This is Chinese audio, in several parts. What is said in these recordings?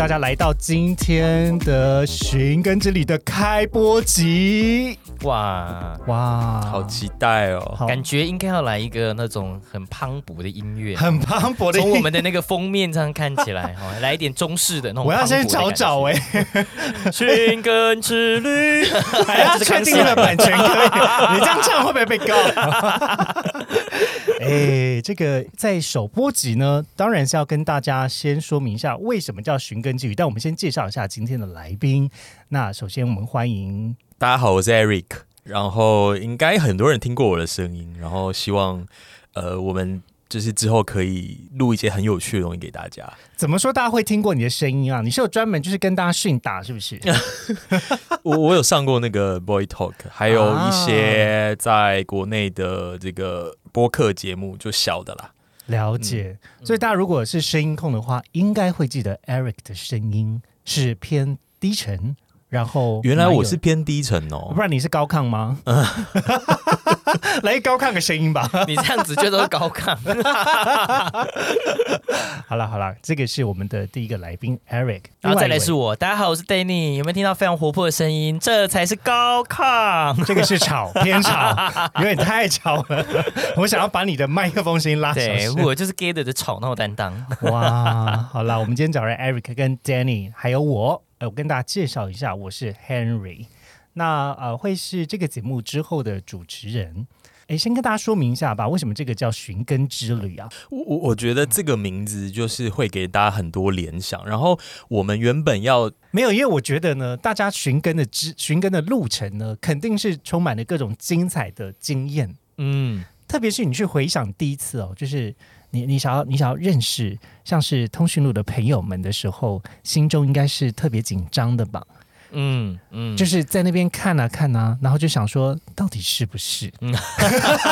大家来到今天的寻根之旅的开播集。哇，哇，好期待哦！感觉应该要来一个那种很磅礴的音乐，很磅礴的。从我们的那个封面上看起来，哦，来一点中式的那种。我要先找找哎、寻根之旅，还要确定了版权可以，你这样唱会不会被告？哎，这个在首播集呢，当然是要跟大家先说明一下为什么叫寻根之旅，但我们先介绍一下今天的来宾。那首先我们欢迎大家好，我是 Eric，然后应该很多人听过我的声音，然后希望呃我们就是之后可以录一些很有趣的东西给大家。怎么说大家会听过你的声音啊？你是有专门就是跟大家训打是不是？我我有上过那个 Boy Talk，还有一些在国内的这个播客节目，就小的啦。了解，所以大家如果是声音控的话，应该会记得 Eric 的声音是偏低沉，然后原来我是偏低沉哦不，然你是高亢吗？来高亢个声音吧。你这样子就都是高亢。好了好了，这个是我们的第一个来宾 Eric，然后再来是我，大家好，我是 Danny，有没有听到非常活泼的声音？这才是高亢。这个是吵偏吵，有点太吵了。我想要把你的麦克风声音拉小对，声。我就是 Gator 的吵闹担当。哇，好了，我们今天找来 Eric 跟 Danny，还有我，呃，我跟大家介绍一下，我是 Henry。那呃，会是这个节目之后的主持人。哎，先跟大家说明一下吧，为什么这个叫寻根之旅啊？我我我觉得这个名字就是会给大家很多联想。然后我们原本要没有，因为我觉得呢，大家寻根的之寻根的路程呢，肯定是充满了各种精彩的经验。嗯，特别是你去回想第一次哦，就是你你想要你想要认识像是通讯录的朋友们的时候，心中应该是特别紧张的吧？嗯嗯，就是在那边看啊看啊，然后就想说，到底是不是？嗯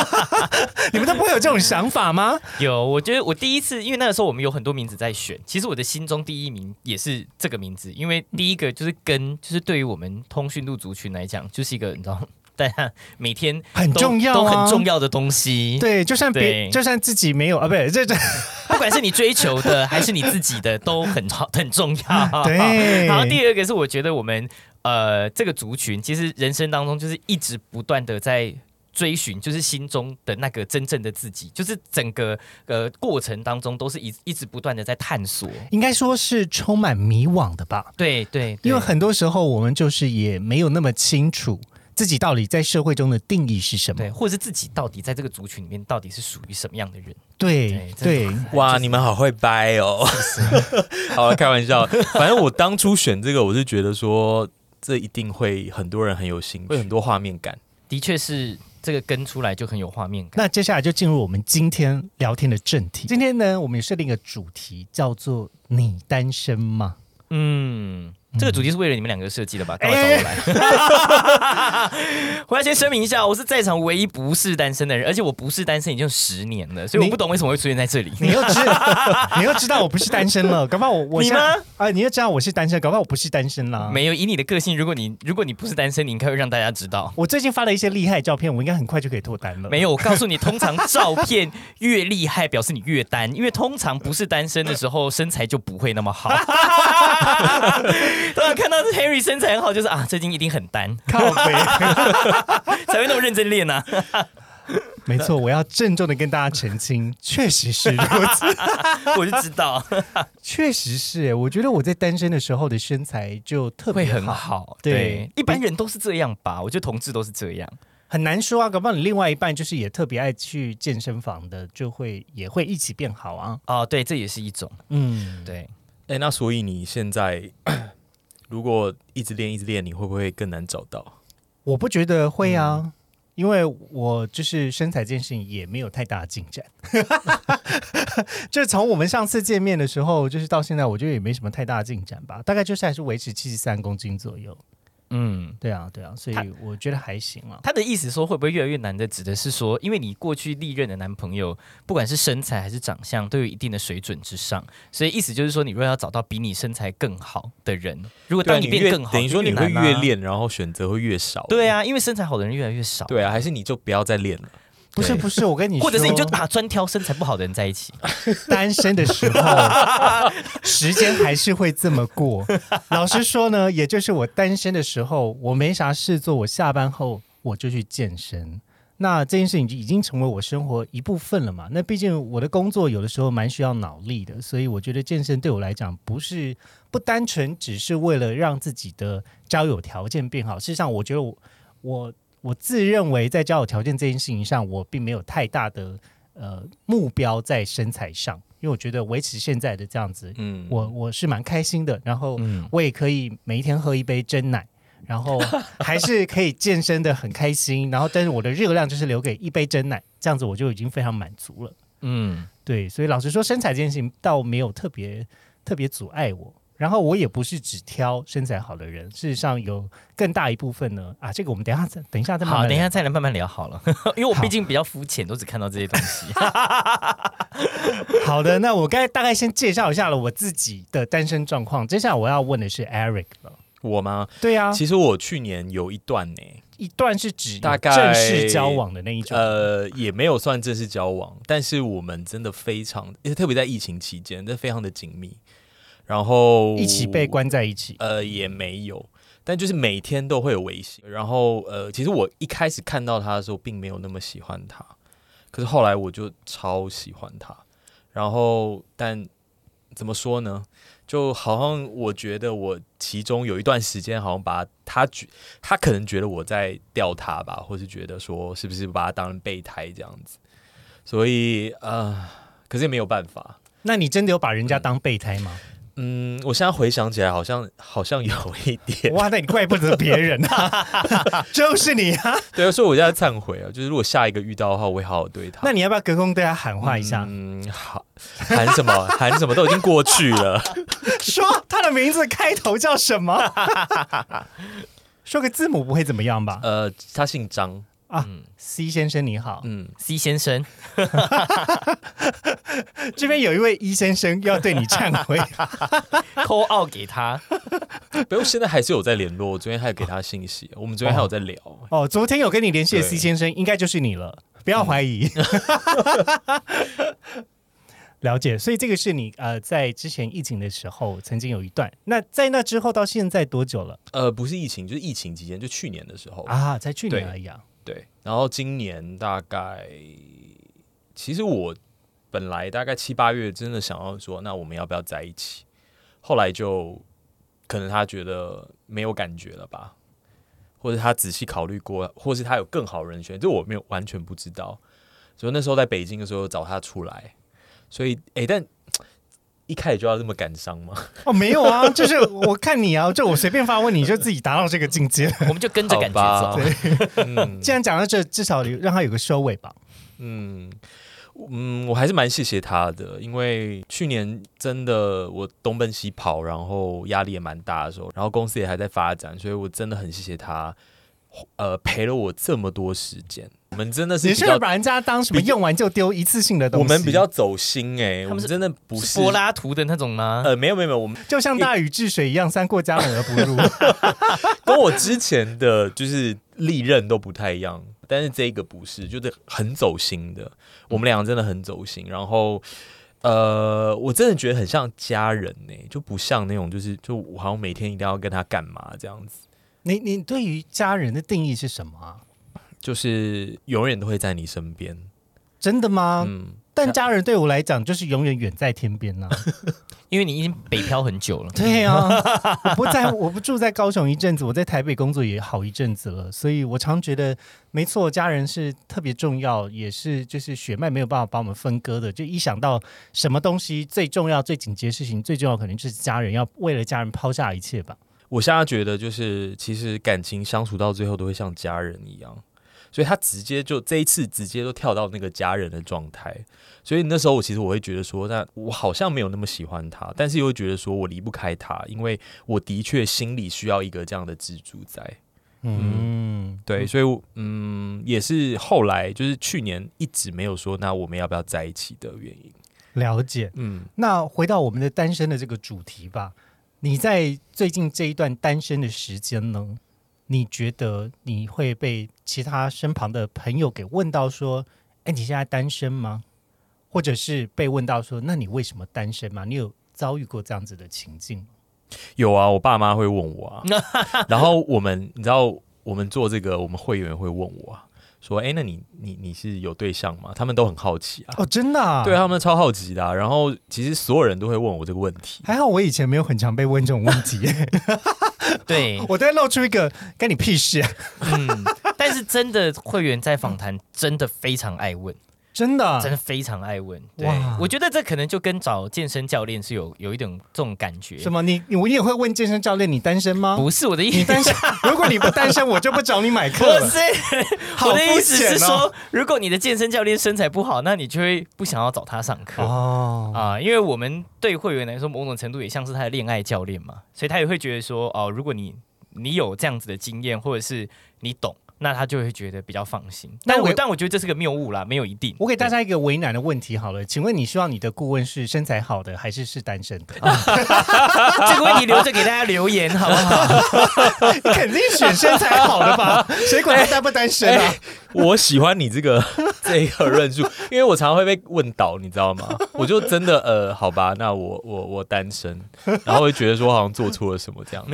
你们都不会有这种想法吗？有，我觉得我第一次，因为那个时候我们有很多名字在选，其实我的心中第一名也是这个名字，因为第一个就是跟，就是对于我们通讯录族群来讲，就是一个你知道，大家每天很都重要、啊，都很重。要的东西。，对，就算别，对就算自己没有啊，不是这 这，不管是你追求的还是你自己的，都很好 很重要。对然后第二个是我觉得我们呃这个族群，其实人生当中就是一直不断的在。追寻就是心中的那个真正的自己，就是整个呃过程当中都是一一直不断的在探索。应该说是充满迷惘的吧？对对，对因为很多时候我们就是也没有那么清楚自己到底在社会中的定义是什么。对，或者是自己到底在这个族群里面到底是属于什么样的人？对对对，哇，你们好会掰哦！好了，开玩笑。反正我当初选这个，我是觉得说，这一定会很多人很有兴趣，会很多画面感。的确是这个跟出来就很有画面感。那接下来就进入我们今天聊天的正题。今天呢，我们也设定一个主题，叫做“你单身吗嗯，这个主题是为了你们两个设计的吧？哎干嘛找我来？我要先声明一下，我是在场唯一不是单身的人，而且我不是单身已经十年了，所以我你不懂为什么会出现在这里？”？你又知，你又知道我不是单身了，搞不好我我你吗？啊，你又知道我是单身，搞不好我不是单身啦。没有，以你的个性，如果你如果你不是单身，你应该会让大家知道。我最近发了一些厉害的照片，我应该很快就可以脱单了。没有，我告诉你，通常照片越厉害，表示你越单，因为通常不是单身的时候，身材就不会那么好。当然看到 Harry 身材很好，就是啊，最近一定很单，靠背，才会那么认真练呐、没错，我要郑重的跟大家澄清，确实是如此，我就知道确实是耶。我觉得我在单身的时候的身材就特别会很好，好。对对，一般人都是这样吧？我觉得同志都是这样。很难说啊。搞不好你另外一半就是也特别爱去健身房的，就会也会一起变好啊。哦，对，这也是一种。嗯，对，哎、那所以你现在如果一直练一直练，你会不会更难找到？我不觉得会啊。嗯因为我就是身材这件事情也没有太大的进展，就从我们上次见面的时候，就是到现在，我觉得也没什么太大的进展吧，大概就是还是维持七十三公斤左右。嗯。对啊，对啊，所以我觉得还行啊。他的意思说会不会越来越难的，指的是说，因为你过去历任的男朋友，不管是身材还是长相，都有一定的水准之上，所以意思就是说，你如果要找到比你身材更好的人，如果当你变更好，等于说你会越。练，然后选择会越少。对，啊，因为身材好的人越来越少。对啊，还是你就不要再练了。不是不是，我跟你说，或者是你就打专挑身材不好的人在一起。单身的时候，时间还是会这么过。老实说呢，也就是我单身的时候，我没啥事做，我下班后我就去健身。那这件事情就已经成为我生活一部分了嘛？那毕竟我的工作有的时候蛮需要脑力的，所以我觉得健身对我来讲不是不单纯只是为了让自己的交友条件变好。事实上，我觉得我我我自认为在交友条件这件事情上，我并没有太大的呃目标在身材上，因为我觉得维持现在的这样子，嗯，我我是蛮开心的。然后嗯，我也可以每一天喝一杯真奶，然后 还是可以健身的很开心。然后，但是我的热量就是留给一杯真奶，这样子我就已经非常满足了。嗯，对，所以老实说，身材这件事情倒没有特别特别阻碍我。然后我也不是只挑身材好的人，事实上有更大一部分呢啊，这个我们等一下再等一下再慢慢好，等一下再来慢慢聊好了，因为我好毕竟比较肤浅，都只看到这些东西。好的，那我刚才大概先介绍一下了我自己的单身状况。接下来我要问的是 Eric 了。我吗？对啊，其实我去年有一段呢，一段是指大概正式交往的那一种。呃，也没有算正式交往，但是我们真的非常，因为特别在疫情期间，这非常的紧密。然后一起被关在一起，呃，也没有，但就是每天都会有微信。然后呃，其实我一开始看到他的时候，并没有那么喜欢他，可是后来我就超喜欢他。然后，但怎么说呢？就好像我觉得我其中有一段时间，好像把他觉他可能觉得我在钓他吧，或是觉得说是不是把他当成备胎这样子。所以呃，可是也没有办法。那你真的有把人家当备胎吗？嗯，我现在回想起来，好像好像有一点。哇，那你怪不得别人啊，就是你啊。对啊，所以我现在忏悔啊，就是如果下一个遇到的话，我会好好对他。那你要不要隔空对他喊话一下，嗯，好，喊什么？喊什么都已经过去了。说他的名字开头叫什么？说个字母不会怎么样吧？呃，他姓张，啊嗯，C 先生你好，嗯，C 先生，这边有一位 E 先生要对你忏悔。扣奥给他，不用现在还是有在联络，我昨天还有给他信息，我们昨天还有在聊。哦，昨天有跟你联系的 C 先生，应该就是你了，不要怀疑。了解，所以这个是你呃在之前疫情的时候曾经有一段，那在那之后到现在多久了呃，不是疫情，就是疫情期间，就去年的时候。啊？在去年而已啊。对，然后今年大概，其实我本来大概七八月真的想要说，那我们要不要在一起？后来就可能他觉得没有感觉了吧，或者他仔细考虑过，或是他有更好人选，这我没有完全不知道。所以那时候在北京的时候找他出来，所以诶，但一开始就要这么感伤吗？哦，没有啊，就是我看你啊，就我随便发问你就自己达到这个境界。我们就跟着感觉走。嗯既然讲到这，至少有让他有个收尾吧。嗯嗯，我还是蛮谢谢他的，因为去年真的我东奔西跑，然后压力也蛮大的时候，然后公司也还在发展，所以我真的很谢谢他，呃，陪了我这么多时间。我们真的是你，是不是把人家当什么用完就丢一次性的东西我？们比较走心哎、我们真的不是柏拉图的那种吗？呃，没有没有没有，我们就像大禹治水一样，三过家门而不入。跟我之前的就是历任都不太一样，但是这个不是，就是很走心的。我们两个真的很走心，然后呃，我真的觉得很像家人呢、就不像那种就是就我好像每天一定要跟他干嘛这样子，你你对于家人的定义是什么啊？就是永远都会在你身边。真的吗？嗯，但家人对我来讲就是永远远在天边呐、因为你已经北漂很久了。对啊、我不在，我不住在高雄一阵子，我在台北工作也好一阵子了，所以我常觉得，没错，家人是特别重要，也是就是血脉没有办法把我们分割的。就一想到什么东西最重要、最紧急的事情，最重要可能就是家人，要为了家人抛下一切吧。我现在觉得就是其实感情相处到最后都会像家人一样。所以他直接就这一次直接都跳到那个家人的状态，所以那时候我其实我会觉得说，那我好像没有那么喜欢他，但是又会觉得说我离不开他，因为我的确心里需要一个这样的支柱在。嗯，对，所以嗯，也是后来就是去年一直没有说那我们要不要在一起的原因。了解。嗯，那回到我们的单身的这个主题吧，你在最近这一段单身的时间呢？你觉得你会被其他身旁的朋友给问到说：“哎，你现在单身吗？或者是被问到说，那你为什么单身吗？你有遭遇过这样子的情境吗？有啊，我爸妈会问我啊，然后我们你知道，我们做这个，我们会员会问我啊，说，哎，那你你你是有对象吗？他们都很好奇啊。哦，真的、啊？对他们超好奇的啊、然后其实所有人都会问我这个问题，还好我以前没有很常被问这种问题，对，我都要露出一个干你屁事、啊，嗯，但是真的会员在访谈真的非常爱问，真的啊真的非常爱问。对哇，我觉得这可能就跟找健身教练是有有一种这种感觉。什么？你你我也会问健身教练，你单身吗？不是我的意思，你单身？如果你不单身，我就不找你买课了。不是好我的意思是说，如果你的健身教练身材不好，那你就会不想要找他上课。哦，啊，因为我们对会员来说，某种程度也像是他的恋爱教练嘛，所以他也会觉得说，哦，如果你你有这样子的经验，或者是你懂，那他就会觉得比较放心。但我但我觉得这是个谬误啦，没有一定。我给大家一个为难的问题好了，请问你希望你的顾问是身材好的，还是是单身的？这个问题留着给大家留言，好不好？你 肯定选身材好的吧？谁管他单不单身啊？我喜欢你这个这个论述，因为我常常会被问倒，你知道吗？我就真的呃，好吧，那我我我单身，然后会觉得说好像做错了什么这样。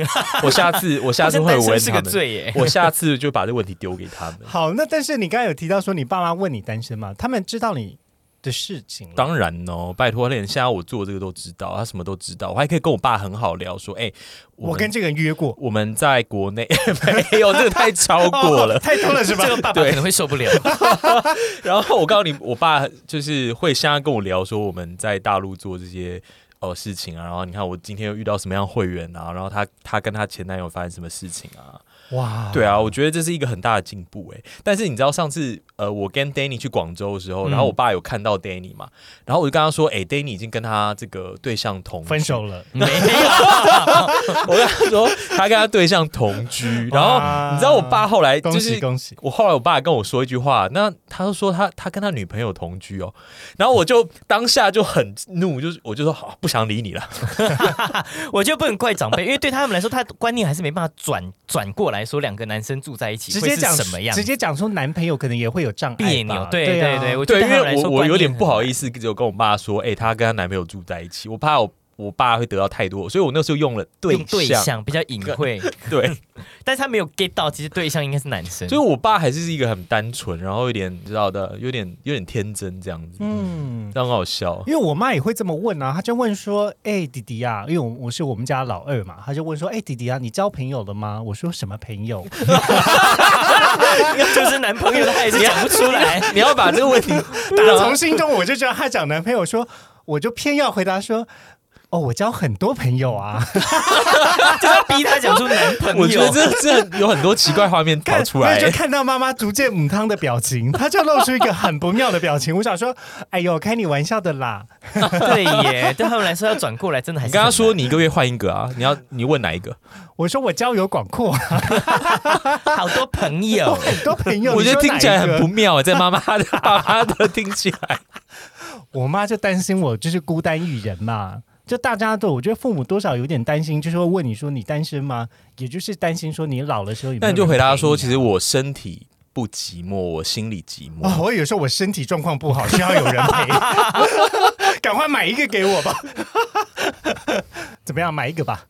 我下次我下次会问他们，罪耶。我下次就把这个问题丢给他们。好，那但是你刚才有提到说你爸妈问你单身吗？他们知道你的事情，当然哦，拜托，连现在我做这个都知道，他什么都知道，我还可以跟我爸很好聊，说，哎、我我跟这个人约过，我们在国内 没有，这个太超过了哦。太多了是吧 这？个爸爸对可能会受不了。然后我告诉你，我爸就是会现在跟我聊说我们在大陆做这些哦事情啊，然后你看我今天又遇到什么样会员啊，然后他他跟他前男友发生什么事情啊？哇，对啊，我觉得这是一个很大的进步哎。但是你知道上次呃我跟 Danny 去广州的时候，嗯。然后我爸有看到 Danny 嘛，然后我就跟他说，哎、d a n n y 已经跟他这个对象同分手了，没有，我跟他说他跟他对象同居，然后你知道我爸后来就是喜恭喜！我后来我爸跟我说一句话，那他就说他他跟他女朋友同居哦，然后我就当下就很怒，就是我就说好不想理你了，我就不能怪长辈，因为对他们来说，他的观念还是没办法转转过来来说两个男生住在一起直接讲什么样直接讲说男朋友可能也会有障碍，对对对对，我觉对，得对他们因为我我有点不好意思，就跟我妈说，哎、她跟她男朋友住在一起，我怕我我爸会得到太多，所以我那时候用了对象，比较隐晦，对，但是他没有 get 到，其实对象应该是男生。所以我爸还是一个很单纯，然后有点你知道的，有点有点天真这样子，嗯，嗯。这样很好笑。因为我妈也会这么问啊，她就问说：“哎、弟弟啊，因为我我是我们家老二嘛，她就问说：哎、弟弟啊，你交朋友了吗？”我说：“什么朋友 就是男朋友，他也是讲不出来。你要把这个问题？”打从心中我就知道她讲男朋友说，我就偏要回答说：“哦，我交很多朋友啊。就 要逼他讲出男朋友。我觉得这这有很多奇怪画面跑出来，就看到妈妈逐渐母汤的表情，他就露出一个很不妙的表情。我想说：“哎呦，开你玩笑的啦。对耶，对他们来说要转过来真的还是你跟他说你一个月换一个啊，你要你问哪一个？”我说：“我交友广阔，好多朋友，很多朋友。”我觉得听起来很不不。妙，在妈妈的爸妈的听起来。我妈就担心我就是孤单一人嘛。就大家都，我觉得父母多少有点担心，就是会问你说你单身吗？也就是担心说你老的时候有没有那你就回答说，其实我身体不寂寞，我心里寂寞。哦，我有时候我身体状况不好，需要有人陪，赶快买一个给我吧。怎么样，买一个吧？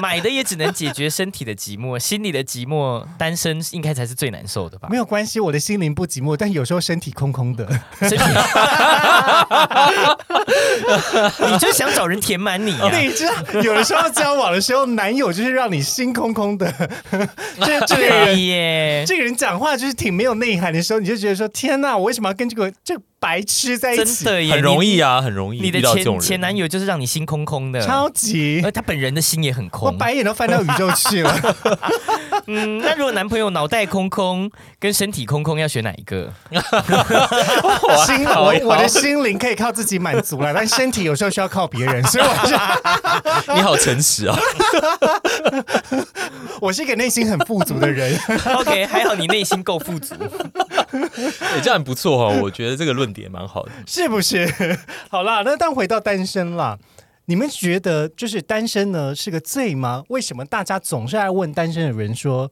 买的也只能解决身体的寂寞，心里的寂寞，单身应该才是最难受的吧没？有关系，我的心灵不寂寞，但有时候身体空空的。身体，你就想找人填满你啊？你知道，有的时候交往的时候，男友就是让你心空空的。这这个人，耶，这个人讲话就是挺没有内涵的时候，你就觉得说：天哪，我为什么要跟这个这个白痴在一真起？的耶，很容易。啊，很容易你的。前前男友就是让你心空空的，超级而，他本人的心也很空我空。白眼都翻到宇宙去了。嗯，那如果男朋友脑袋空空跟身体空空，要选哪一个？心我我的心灵可以靠自己满足了，但身体有时候需要靠别人，所以我 是你好诚实啊！我是一个内心很富足的人。OK，还好你内心够富足。欸这样很不错哦，我觉得这个论点蛮好的。是不是？好啦，那但回到单身啦，你们觉得就是单身呢是个罪吗？为什么大家总是爱问单身的人说：“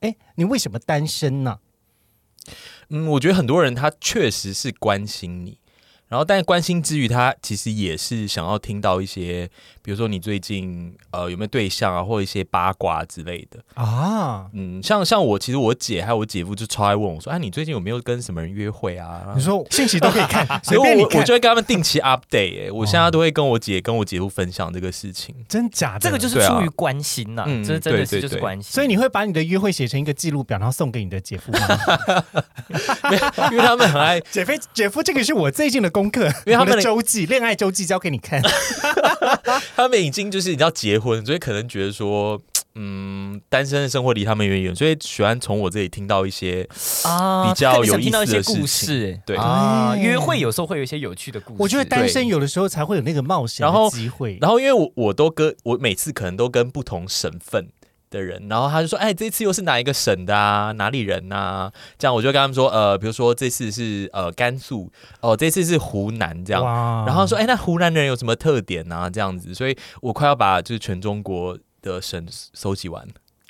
哎，你为什么单身呢、嗯，我觉得很多人他确实是关心你，然后但关心之余，他其实也是想要听到一些，比如说你最近呃有没有对象啊，或一些八卦之类的。啊，嗯，像像我，其实我姐还有我姐夫就超爱问我说，哎、你最近有没有跟什么人约会啊？你说 信息都可以看，所以随便你看，我我就会跟他们定期 update，、哎，我现在都会跟我姐跟我姐夫分享这个事情。真假的？这个就是出于关心呐，嗯这真的是就是关心。所以你会把你的约会写成一个记录表，然后送给你的姐夫吗？因为他们很爱，姐夫，姐夫，这个是我最近的功课，因为他们的周记，恋爱周记交给你看。他们已经就是你知道结婚，所以可能觉得说，嗯，单身的生活离他们远远，所以喜欢从我这里听到一些啊，比较有意听到一些故思的事情事，对啊，对约会有时候会有一些有趣的故事。我觉得单身有的时候才会有那个冒险然后的机会。然后因为我我都跟我每次可能都跟不同省份的人，然后他就说，哎，这次又是哪一个省的啊？哪里人呐、这样我就跟他们说，呃，比如说这次是呃甘肃，哦，这次是湖南这样。哇然后说，哎，那湖南人有什么特点啊？这样子，所以我快要把就是全中国的省收集完。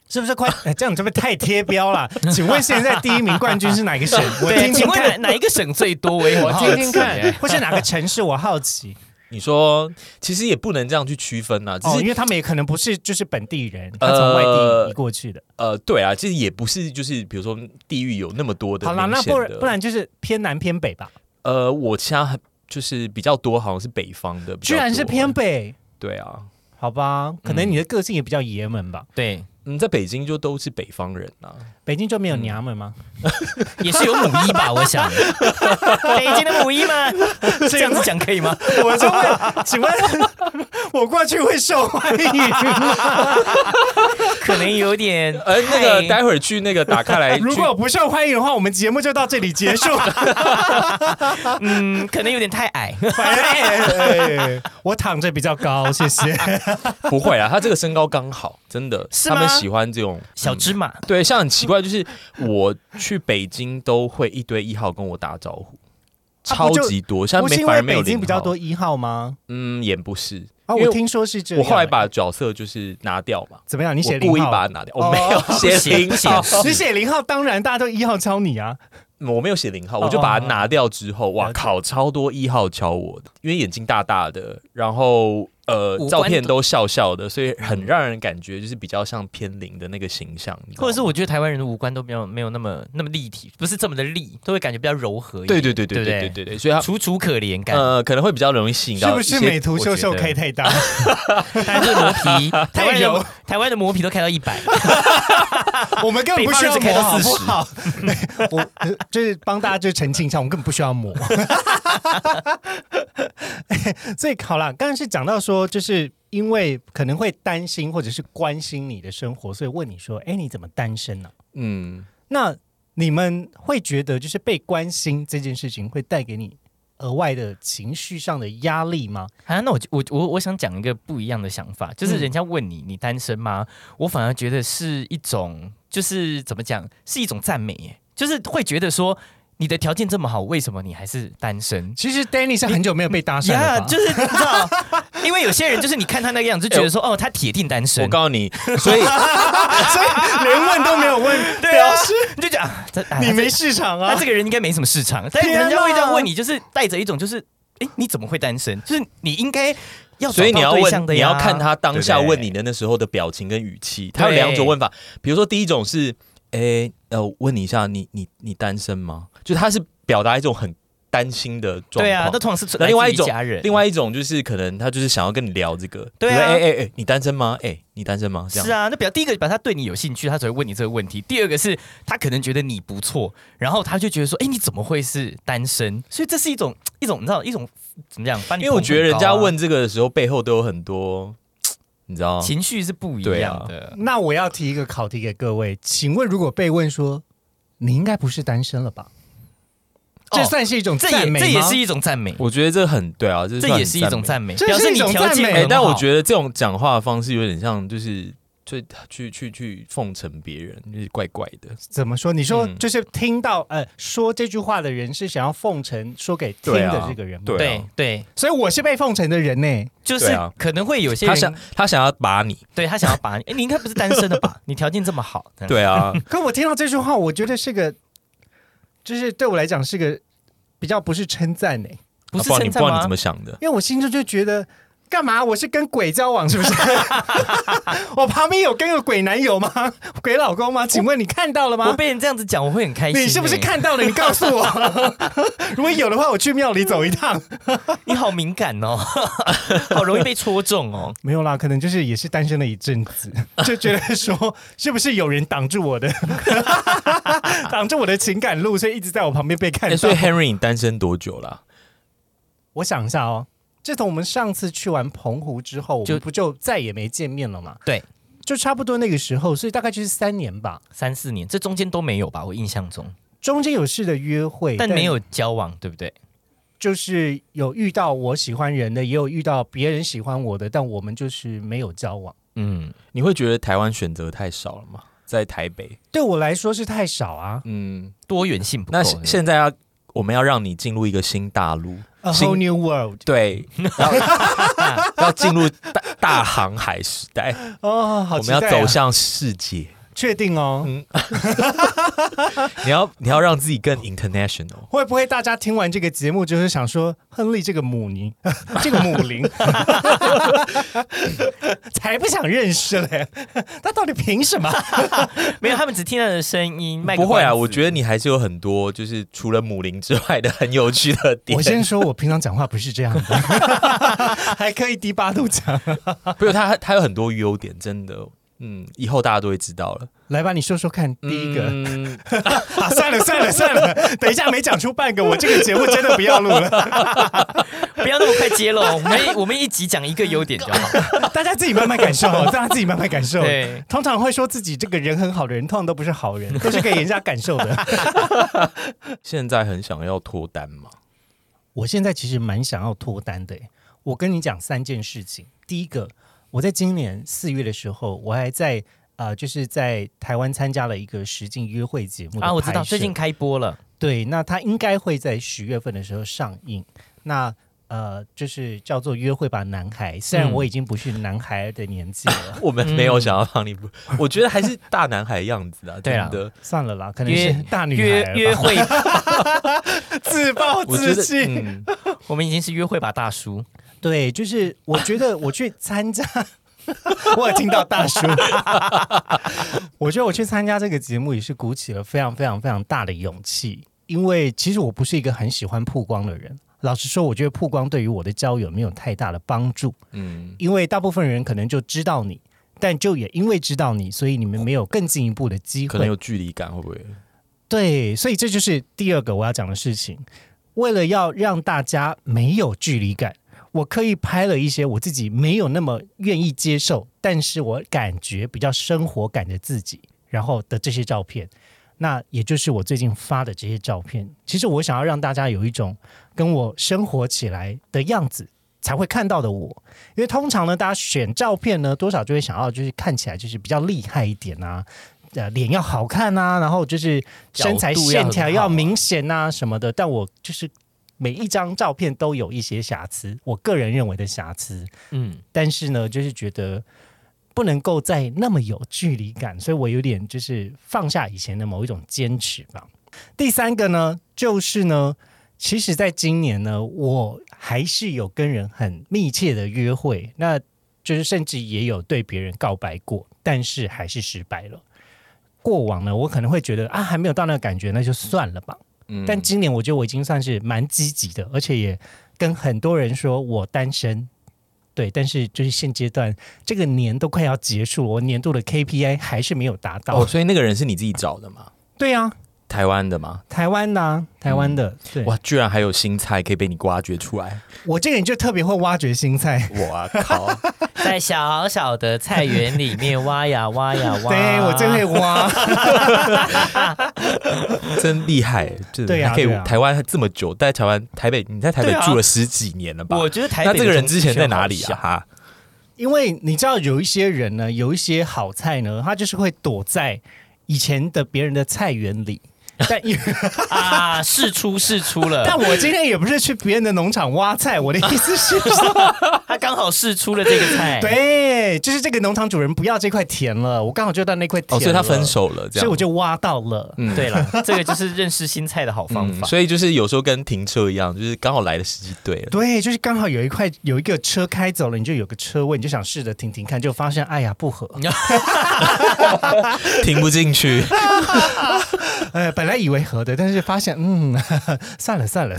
是不是快？哎，这样这不太贴标了？请问现在第一名冠军是哪个省？我对，请听听看，问哪哪一个省最多？我我听听看哎，或是哪个城市？我好奇你说，其实也不能这样去区分呐、只哦，是、因为他们也可能不是就是本地人，他从外地移过去的。呃，对啊，其实也不是，就是比如说地域有那么多的好啦，那不然不然就是偏南偏北吧？呃，我家很就是比较多，好像是北方的，居然是偏北，对啊，好吧？可能你的个性也比较爷们吧？对，嗯，在北京就都是北方人啊，北京就没有娘们吗？也是有母一吧？我想，北京的母一们？这样子讲可以吗？我就问，请问 我过去会受欢迎吗？可能有点，呃，那个待会儿去那个打开来，如果不受欢迎的话，我们节目就到这里结束。嗯，可能有点太矮。哎哎我躺着比较高，谢谢。不会啊，他这个身高刚好，真的，是他们喜欢这种嗯小芝麻，对，像很奇怪，就是我去北京都会一堆一号跟我打招呼，超级多，像不是因为没反而没有北京比较多，一号吗？嗯，也不是，啊，我听说是这样。我后来把角色就是拿掉嘛，怎么样？你写我故意把它拿掉，哦我没有写写零号，你写零号，当然大家都一号敲你啊。我没有写零号，哦我就把它拿掉之后，哇靠，超多一号敲我的，因为眼睛大大的，然后呃照片都笑笑的，所以很让人感觉就是比较像偏零的那个形象，或者是我觉得台湾人的五官都没有没有那么那么立体，不是这么的立，都会感觉比较柔和一点。对对对对对对对对对，所以楚楚可怜感。呃可能会比较容易吸引到是不是美图秀秀开太大？还是磨皮，台湾人台湾的磨皮都开到一百，我们根本不需要开到好不好？我呃就是帮大家就澄清一下，我们根本不需要磨。所以好了，刚刚是讲到说，就是因为可能会担心或者是关心你的生活，所以问你说：“哎，你怎么单身呢、嗯。那你们会觉得就是被关心这件事情会带给你额外的情绪上的压力吗？啊，那我就我我我想讲一个不一样的想法，就是人家问你你单身吗？我反而觉得是一种，就是怎么讲，是一种赞美耶，就是会觉得说你的条件这么好，为什么你还是单身？其实 Danny 是很久没有被搭讪了吧？就是你知道，因为有些人就是你看他那个样子，就觉得说哦，他铁定单身我，告诉你，所以 所以连问都没有问，对啊，你就讲你没市场啊他这！个人应该没什么市场，但天人家会这样问你，就是带着一种就是，哎，你怎么会单身？就是你应该要所以你要问，的呀你要看他当下问你的那时候的表情跟语气。他有两种问法，比如说第一种是，诶，呃，问你一下，你你你单身吗？就他是表达一种很担心的状况。对啊，那通常是那另外一种另外一种就是可能他就是想要跟你聊这个，对啊哎哎哎，你单身吗？哎，你单身吗？这样是啊，那表第一个表示他对你有兴趣，他才会问你这个问题；第二个是他可能觉得你不错，然后他就觉得说，哎，你怎么会是单身？所以这是一种一种你知道一种怎么样？把你因为我觉得人家问这个的时候，背后都有很多，你知道情绪是不一样的。那我要提一个考题给各位，请问如果被问说你应该不是单身了吧？哦这算是一种赞美这也是一种赞美，我觉得这很对啊，这这也是一种赞美，这是表示你一种赞美。但我觉得这种讲话的方式有点像，就是就去去去奉承别人，就是怪怪的。怎么说？你说嗯就是听到呃说这句话的人是想要奉承说给听的这个人吗？对对对，所以我是被奉承的人呢。就是可能会有些人他想他想要把你，对他想要把你，哎，你应该不是单身的吧？你条件这么好，对啊，可我听到这句话，我觉得是个就是对我来讲是个比较不是称赞呢，不是啊不然你称赞吗不知道你怎么？想的？因为我心中就觉得。干嘛？我是跟鬼交往是不是？我旁边有跟个鬼男友吗？鬼老公吗？请问你看到了我吗？被人这样子讲，我会很开心。你是不是欸？看到了？你告诉我。如果有的话，我去庙里走一趟。你好敏感哦，好容易被戳中哦。没有啦，可能就是也是单身了一阵子，就觉得说是不是有人挡住我的，挡住我的情感路，所以一直在我旁边被看到。哎所以 Henry 你单身多久啦？我想一下哦，自从我们上次去完澎湖之后，我就们不就再也没见面了嘛？对，就差不多那个时候，所以大概就是三年吧。三四年，这中间都没有吧？我印象中，中间有试的约会，但没有交往，对不对？就是有遇到我喜欢人的，也有遇到别人喜欢我的，但我们就是没有交往。嗯，你会觉得台湾选择太少了吗？在台北，对我来说是太少啊嗯，多元性不够。那现现在要我们要让你进入一个新大陆，whole new world。对，要要进入大大航海时代，哦，好我们要走向世界。确定哦。你要你要让自己更 international。会不会大家听完这个节目，就是想说，亨利这个母尼，这个母灵，才不想认识嘞？他到底凭什么？没有，他们只听到的声音。卖不会啊，我得觉得你还是有很多，就是除了母灵之外的很有趣的点。我先说，我平常讲话不是这样的，还可以低八度讲。不是他，他有很多优点，真的。嗯，以后大家都会知道了。来吧，你说说看，第一个、嗯 啊，算了算了算了，等一下没讲出半个，我这个节目真的不要录了，不要那么快揭露，我们我们一集讲一个优点就好。大家自己慢慢感受，大家自己慢慢感受。对，通常会说自己这个人很好的人，通常都不是好人，都是给人家感受的。现在很想要脱单吗？我现在其实蛮想要脱单的。我跟你讲三件事情。第一个，我在今年四月的时候，我还在呃，就是在台湾参加了一个实境约会节目啊，我知道最近开播了，对，那它应该会在十月份的时候上映。那呃，就是叫做《约会吧，男孩》。虽然嗯我已经不是男孩的年纪了，我们没有想要让你不，我觉得还是大男孩样子啊，对啊。算了啦，可能约是大女约孩约会，自暴自弃。嗯，我们已经是约会吧大叔。对，就是我觉得我去参加，我有听到大叔，我觉得我去参加这个节目也是鼓起了非常非常非常大的勇气，因为其实我不是一个很喜欢曝光的人。老实说，我觉得曝光对于我的交友没有太大的帮助，嗯，因为大部分人可能就知道你，但就也因为知道你，所以你们没有更进一步的机会可能有。距离感，会不会？对，所以这就是第二个我要讲的事情。为了要让大家没有距离感，我刻意拍了一些我自己没有那么愿意接受，但是我感觉比较生活感的自己，然后的这些照片。那也就是我最近发的这些照片。其实我想要让大家有一种跟我生活起来的样子。才会看到的我，因为通常呢，大家选照片呢，多少就会想要就是看起来就是比较厉害一点啊，呃，脸要好看啊，然后就是身材线条要明显啊什么的。但我就是每一张照片都有一些瑕疵，我个人认为的瑕疵。嗯，但是呢，就是觉得不能够再那么有距离感，所以我有点就是放下以前的某一种坚持吧。第三个呢，就是呢，其实在今年呢，我还是有跟人很密切的约会，那就是甚至也有对别人告白过，但是还是失败了。过往呢，我可能会觉得啊，还没有到那个感觉，那就算了吧。嗯但今年我觉得我已经算是蛮积极的，而且也跟很多人说我单身。对，但是就是现阶段这个年都快要结束了，我年度的 KPI 还是没有达到。哦，所以那个人是你自己找的吗？对呀、台湾的吗？台湾的、啊，台湾的，对，哇，居然还有新菜可以被你挖掘出来！我这个人就特别会挖掘新菜。我靠，在小小的菜园里面挖呀挖呀挖，对我真会挖，真厉害！这还可以台湾这么久，在台湾台北，你在台北住了十几年了吧？我觉得台北那这个人之前在哪里啊？因为你知道有一些人呢，有一些好菜呢，他就是会躲在以前的别人的菜园里，但因啊，试出试出了，但我今天也不是去别人的农场挖菜，我的意思是说，他刚好试出了这个菜，对，就是这个农场主人不要这块田了，我刚好就到那块田哦，所以他分，手了，这样，所以我就挖到了。嗯对了，这个就是认识新菜的好方嗯，法。所以就是有时候跟停车一样，就是刚好来的时机对了。对，就是刚好有一块有一个车开走了，你就有个车位，你就想试着停停看，就发现哎呀不合，停不进去。哎，本来以为合的，但是发现嗯，算了算了。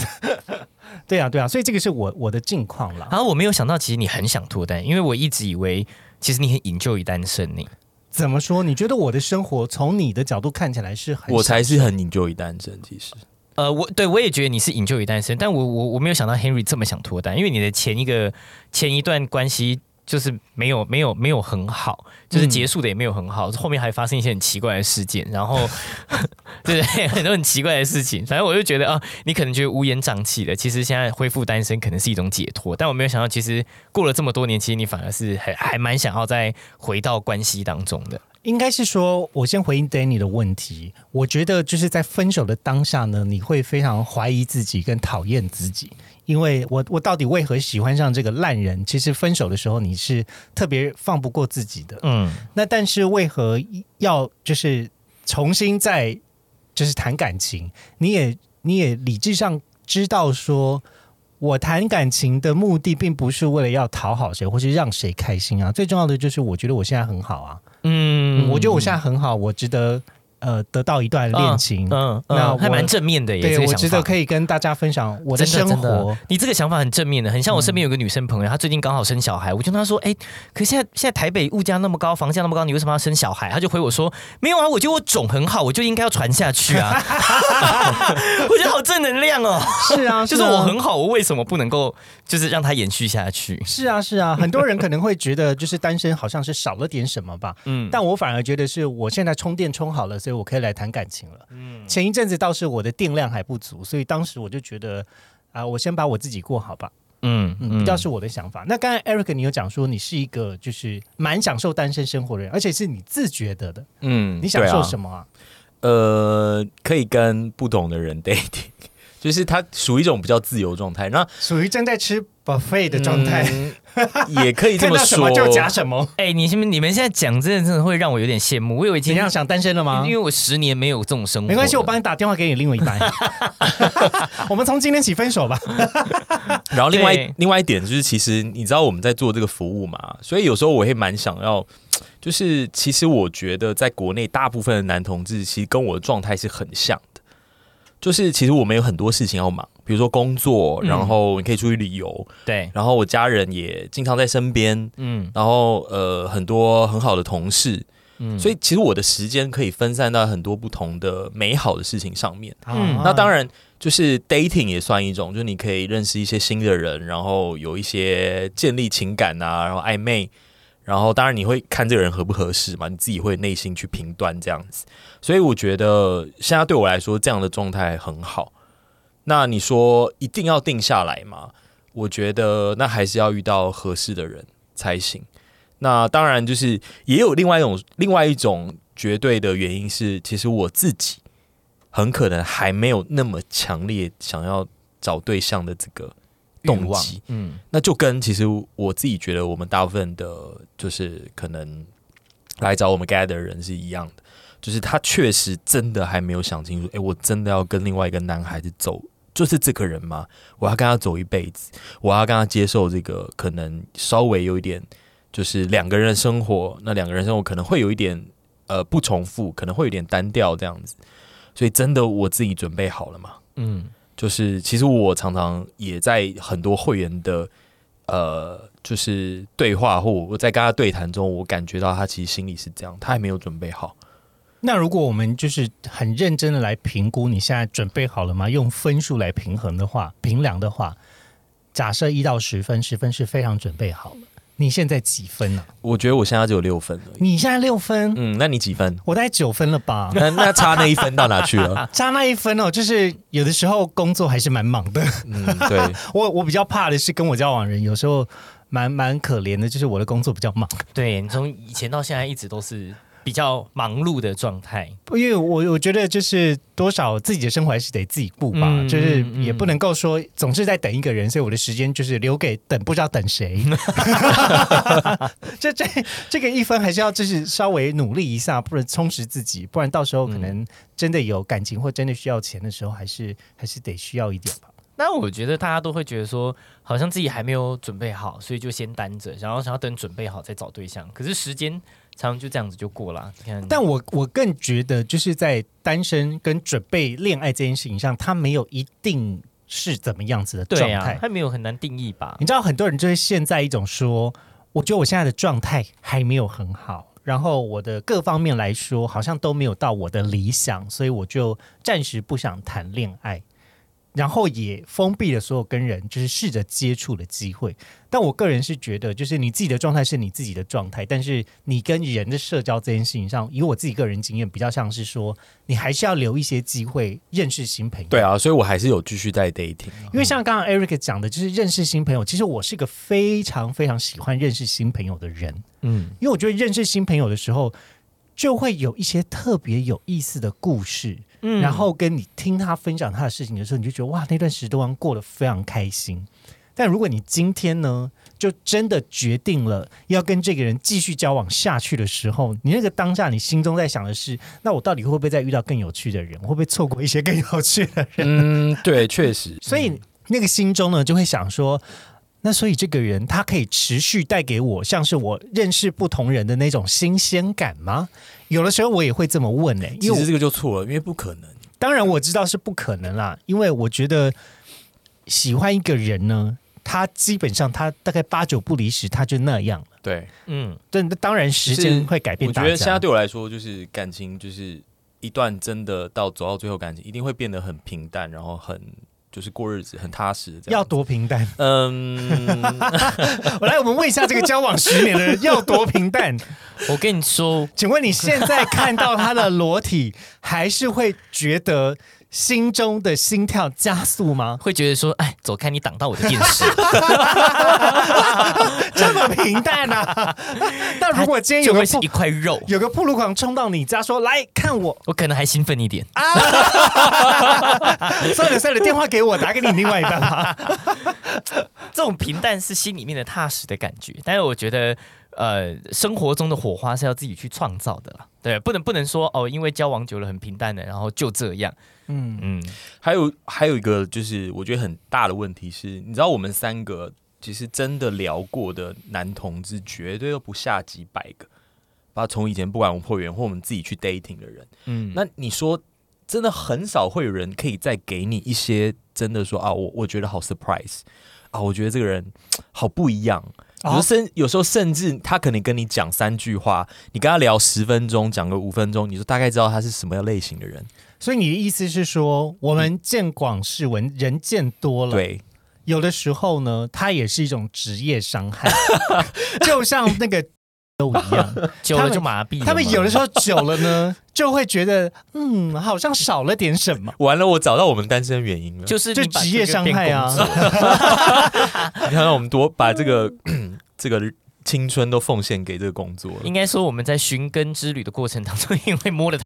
对啊对啊，所以这个是我我的近况了。然后我没有想到，其实你很想脱单，因为我一直以为其实你很引咎于单身呢。怎么说？你觉得我的生活从你的角度看起来是很我才是很引咎于单身，其实呃，我对我也觉得你是引咎于单身，但我我我没有想到 Henry 这么想脱单，因为你的前一个前一段关系就是没有没有没有很好，就是结束的也没有很好，后面还发生一些很奇怪的事件，然后对 对，很多很奇怪的事情，反正我就觉得啊，你可能觉得乌烟瘴气的，其实现在恢复单身可能是一种解脱，但我没有想到，其实过了这么多年，其实你反而是还还蛮想要再回到关系当中的。应该是说，我先回应 Danny 的问题。我觉得就是在分手的当下呢，你会非常怀疑自己跟讨厌自己，因为我我到底为何喜欢上这个烂人？其实分手的时候你是特别放不过自己的。嗯那但是为何要就是重新再就是谈感情？你也你也理智上知道说。我谈感情的目的并不是为了要讨好谁或是让谁开心啊，最重要的就是我觉得我现在很好啊，嗯嗯，我觉得我现在很好，我值得呃得到一段恋情，嗯，那还蛮正面的耶，对我觉得。可以跟大家分享我的生活。你这个想法很正面的，很像我身边有个女生朋友，她最近刚好生小孩，我就跟她说，哎、可是现在现在台北物价那么高，房价那么高，你为什么要生小孩？她就回我说，没有啊，我觉得我种很好，我就应该要传下去啊。我觉得好正能量哦，是啊，就是啊我很好，我为什么不能够就是让它延续下去？是啊是啊，很多人可能会觉得就是单身好像是少了点什么吧，嗯，但我反而觉得是我现在充电充好了，所以我可以来谈感情了。嗯前一阵子倒是我的电量还不足，所以当时我就觉得啊、我先把我自己过好吧，嗯嗯，比较是我的想法。那刚才 Eric 你有讲说你是一个就是蛮享受单身生活的人，而且是你自觉得的，嗯你享受什么？么啊？呃，可以跟不同的人 dating，就是他属于一种比较自由状态。那属于正在吃 buffet 的状态，嗯也可以这么说 看到什么。就夹什么。哎、你们你们现在讲真的真的会让我有点羡慕，我以为已经怎样想单身了吗因？为我十年没有这种生活了，没关系，我帮你打电话给你另外一半。我们从今天起分手吧。然后另外另外一点就是，其实你知道我们在做这个服务嘛，所以有时候我会蛮想要，就是其实我觉得在国内大部分的男同志其实跟我的状态是很像的，就是其实我们有很多事情要忙，比如说工作，嗯。然后你可以出去旅游，对，然后我家人也经常在身边，嗯。然后呃很多很好的同事，嗯。所以其实我的时间可以分散到很多不同的美好的事情上面。嗯。那当然，就是 dating 也算一种，就是你可以认识一些新的人，然后有一些建立情感啊，然后暧昧，然后当然你会看这个人合不合适嘛，你自己会内心去评断这样子。所以我觉得现在对我来说，这样的状态很好。那你说一定要定下来吗？我觉得那还是要遇到合适的人才行。那当然，就是也有另外一种另外一种绝对的原因是，其实我自己很可能还没有那么强烈想要找对象的这个动机。嗯那就跟其实我自己觉得，我们大部分的，就是可能来找我们 gather 的人是一样的，就是他确实真的还没有想清楚，诶，我真的要跟另外一个男孩子走，就是这个人吗？我要跟他走一辈子，我要跟他接受这个可能稍微有一点，就是两个人的生活，那两个人生活可能会有一点呃不重复，可能会有点单调这样子，所以真的我自己准备好了吗？嗯就是其实我常常也在很多会员的呃，就是对话或我在跟他对谈中，我感觉到他其实心里是这样，他还没有准备好。那如果我们就是很认真的来评估，你现在准备好了吗？用分数来平衡的话，评量的话，假设一到十分，十分是非常准备好了。你现在几分呢、我觉得我现在只有六分而已。你现在六分，嗯，那你几分？我大概九分了吧？那那差那一分到哪去了？差那一分哦，就是有的时候工作还是蛮忙的。嗯，对，我我比较怕的是跟我交往人，有时候蛮蛮可怜的，就是我的工作比较忙。对你从以前到现在一直都是比较忙碌的状态。因为我我觉得就是多少自己的生活还是得自己顾吧，嗯就是嗯也不能够说总是在等一个人，所以我的时间就是留给等不知道等谁。这这这个一分还是要就是稍微努力一下，不然充实自己，不然到时候可能真的有感情或真的需要钱的时候，还是还是得需要一点吧。那我觉得大家都会觉得说，好像自己还没有准备好，所以就先单着，然后想要等准备好再找对象。可是时间常常就这样子就过了。你看，但我我更觉得，就是在单身跟准备恋爱这件事情上，他没有一定是怎么样子的状态。他没有很难定义吧你？知道，很多人就会陷在一种说，我觉得我现在的状态还没有很好，然后我的各方面来说好像都没有到我的理想，所以我就暂时不想谈恋爱。然后也封闭了所有跟人就是试着接触的机会，但我个人是觉得，就是你自己的状态是你自己的状态，但是你跟人的社交这件事情上，以我自己个人经验，比较像是说，你还是要留一些机会认识新朋友。对啊，所以我还是有继续在 dating 啊。因为像刚刚 Eric 讲的，就是认识新朋友。其实我是个非常非常喜欢认识新朋友的人，嗯，因为我觉得认识新朋友的时候，就会有一些特别有意思的故事，嗯然后跟你听他分享他的事情的时候，你就觉得哇，那段时光过得非常开心。但如果你今天呢，就真的决定了要跟这个人继续交往下去的时候，你那个当下你心中在想的是，那我到底会不会再遇到更有趣的人？我会不会错过一些更有趣的人？嗯，对，确实，所以那个心中呢，就会想说，那所以这个人他可以持续带给我像是我认识不同人的那种新鲜感吗？有的时候我也会这么问呢、因为其实这个就错了，因为不可能。当然我知道是不可能啦，因为我觉得喜欢一个人呢，他基本上他大概八九不离十，他就那样了。对，嗯，但当然时间会改变大家。我觉得现在对我来说，就是感情，就是一段真的到走到最后，感情一定会变得很平淡，然后很就是过日子很踏实这样。要多平淡。嗯，我来，我们问一下这个交往十年的人 要多平淡？我跟你说，请问你现在看到他的裸体，还是会觉得心中的心跳加速吗？会觉得说，哎，走开，你挡到我的电视。这么平淡啊！那如果今天有个一块肉，有个铺路狂冲到你家说：“来看我我可能还兴奋一点。！” 算了算了，电话给我，打给你另外一半吧。这种平淡是心里面的踏实的感觉，但是我觉得，呃，生活中的火花是要自己去创造的啦。对，不能不能说哦，因为交往久了很平淡的，然后就这样。嗯，嗯，还有还有一个就是我觉得很大的问题是，你知道我们三个其实真的聊过的男同志绝对都不下几百个，把从以前不管我们会员或我们自己去 dating 的人，嗯，那你说真的很少会有人可以再给你一些真的说啊，我我觉得好 surprise 啊，我觉得这个人好不一样。有时候甚有时候甚至他可能跟你讲三句话，你跟他聊十分钟，讲个五分钟，你就大概知道他是什么样类型的人。所以你的意思是说，我们见广识闻，人见多了，对，有的时候呢，他也是一种职业伤害，就像那个都一样。久了就麻痹。他们有的时候久了呢，就会觉得，嗯，好像少了点什么。完了，我找到我们单身原因了。就是就职业伤害啊 你看，让我们多把这个 这个青春都奉献给这个工作了。应该说我们在寻根之旅的过程当中，因为摸了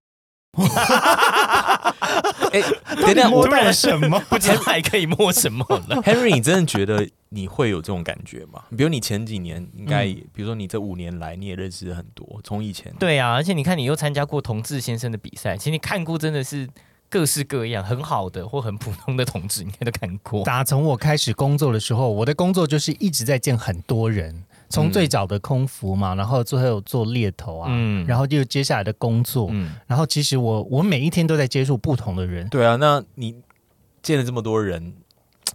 哎，等等，我摸什么？不知道还可以摸什么了。Henry，你真的觉得你会有这种感觉吗？比如你前几年应该，嗯比如说你这五年来，你也认识很多，从以前对啊，而且你看，你又参加过同志先生的比赛，其实你看过真的是各式各样，很好的或很普通的同志，应该都看过。打从我开始工作的时候，我的工作就是一直在见很多人，从最早的空服嘛，然后最后做猎头啊，嗯然后就接下来的工作，嗯，然后其实我我每一天都在接触不同的人，对啊，那你见了这么多人，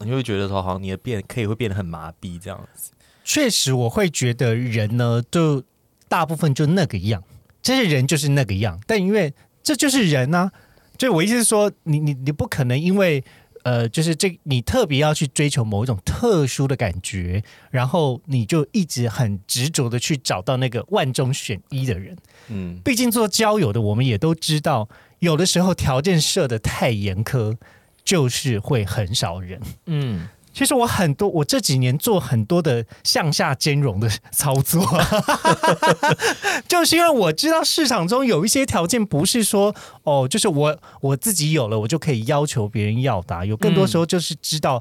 你会觉得说，好像你的变可以会变得很麻痹这样子。确实我会觉得人呢，就大部分就那个样，这些人就是那个样，但因为这就是人啊，就我意思是说，你你你不可能因为。呃，就是这，你特别要去追求某一种特殊的感觉，然后你就一直很执着的去找到那个万中选一的人。嗯，毕竟做交友的，我们也都知道，有的时候条件设的太严苛，就是会很少人。嗯，其实我很多，我这几年做很多的向下兼容的操作，就是因为我知道市场中有一些条件不是说哦，就是我我自己有了，我就可以要求别人要达，有更多时候就是知道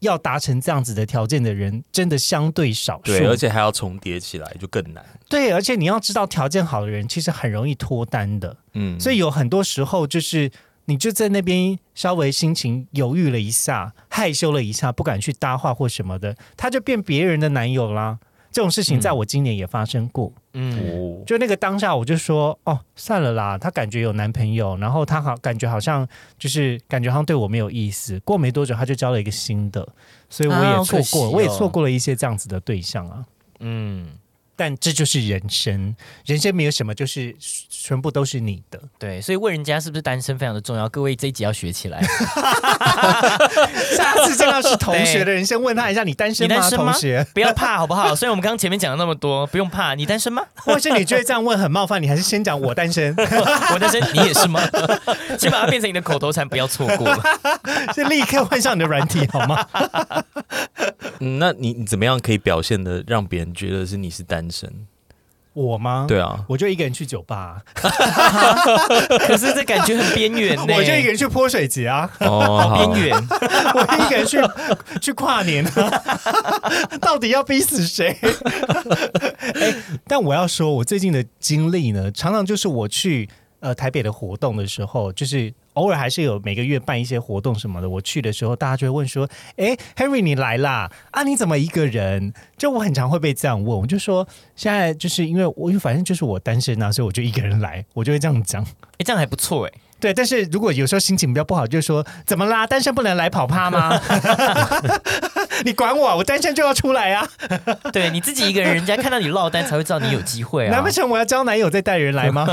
要达成这样子的条件的人，真的相对少数，对，而且还要重叠起来，就更难。对，而且你要知道条件好的人，其实很容易脱单的，嗯，所以有很多时候就是。你就在那边稍微心情犹豫了一下，害羞了一下，不敢去搭话或什么的，他就变别人的男友啦。这种事情在我今年也发生过。嗯，哦，就那个当下，我就说哦，算了啦，他感觉有男朋友，然后他好感觉好像就是感觉好像对我没有意思。过没多久，他就交了一个新的，所以我也错过，我也错过了一些这样子的对象啊。嗯，但这就是人生，人生没有什么就是全部都是你的。对，所以问人家是不是单身非常的重要。各位这一集要学起来。下次见到是同学的人，先问他一下：“你单身吗？”你单身吗同学，不要怕，好不好？虽然我们刚刚前面讲了那么多，不用怕。你单身吗？或是你觉得这样问很冒犯，你还是先讲我单身，我单身，你也是吗？先把它变成你的口头禅，不要错过。就立刻换上你的软体好吗？嗯，那你你怎么样可以表现的让别人觉得是你是单身？我吗？，对啊，我就一个人去酒吧，可是这感觉很边缘呢。我就一个人去泼水节啊，哦，好边缘。我一个人去去跨年啊，到底要逼死谁？哎，但我要说，我最近的经历呢，常常就是我去呃台北的活动的时候，就是偶尔还是有每个月办一些活动什么的。我去的时候，大家就会问说：“哎，Henry 你来啦？啊，你怎么一个人？”就我很常会被这样问，我就说现在就是因为我因为反正就是我单身啊，所以我就一个人来，我就会这样讲。哎，这样还不错哎。对，但是如果有时候心情比较不好，就说怎么啦？单身不能来跑趴吗？你管我啊？我单身就要出来啊！对，你自己一个人，人家看到你落单才会知道你有机会啊难不。成我要交男友再带人来吗？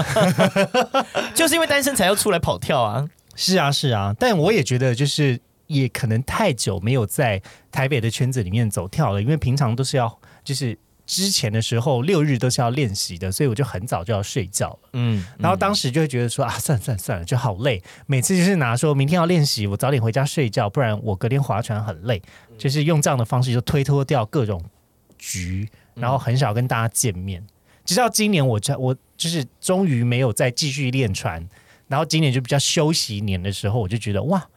就是因为单身才要出来跑跳啊。是啊，是啊，但我也觉得就是也可能太久没有在台北的圈子里面走跳了，因为平常都是要就是之前的时候六日都是要练习的，所以我就很早就要睡觉了。嗯，然后当时就会觉得说啊，算了算了算了，就好累。每次就是拿说明天要练习，我早点回家睡觉，不然我隔天划船很累。就是用这样的方式就推脱掉各种局，然后很少跟大家见面。直到今年我这我就是终于没有再继续练船，然后今年就比较休息年的时候，我就觉得哇，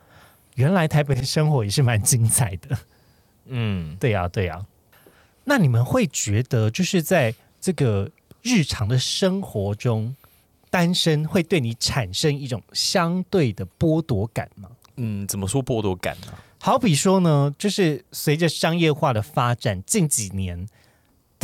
原来台北的生活也是蛮精彩的。嗯，对呀、对呀、那你们会觉得，就是在这个日常的生活中，单身会对你产生一种相对的剥夺感吗？嗯，怎么说剥夺感呢、好比说呢，就是随着商业化的发展，近几年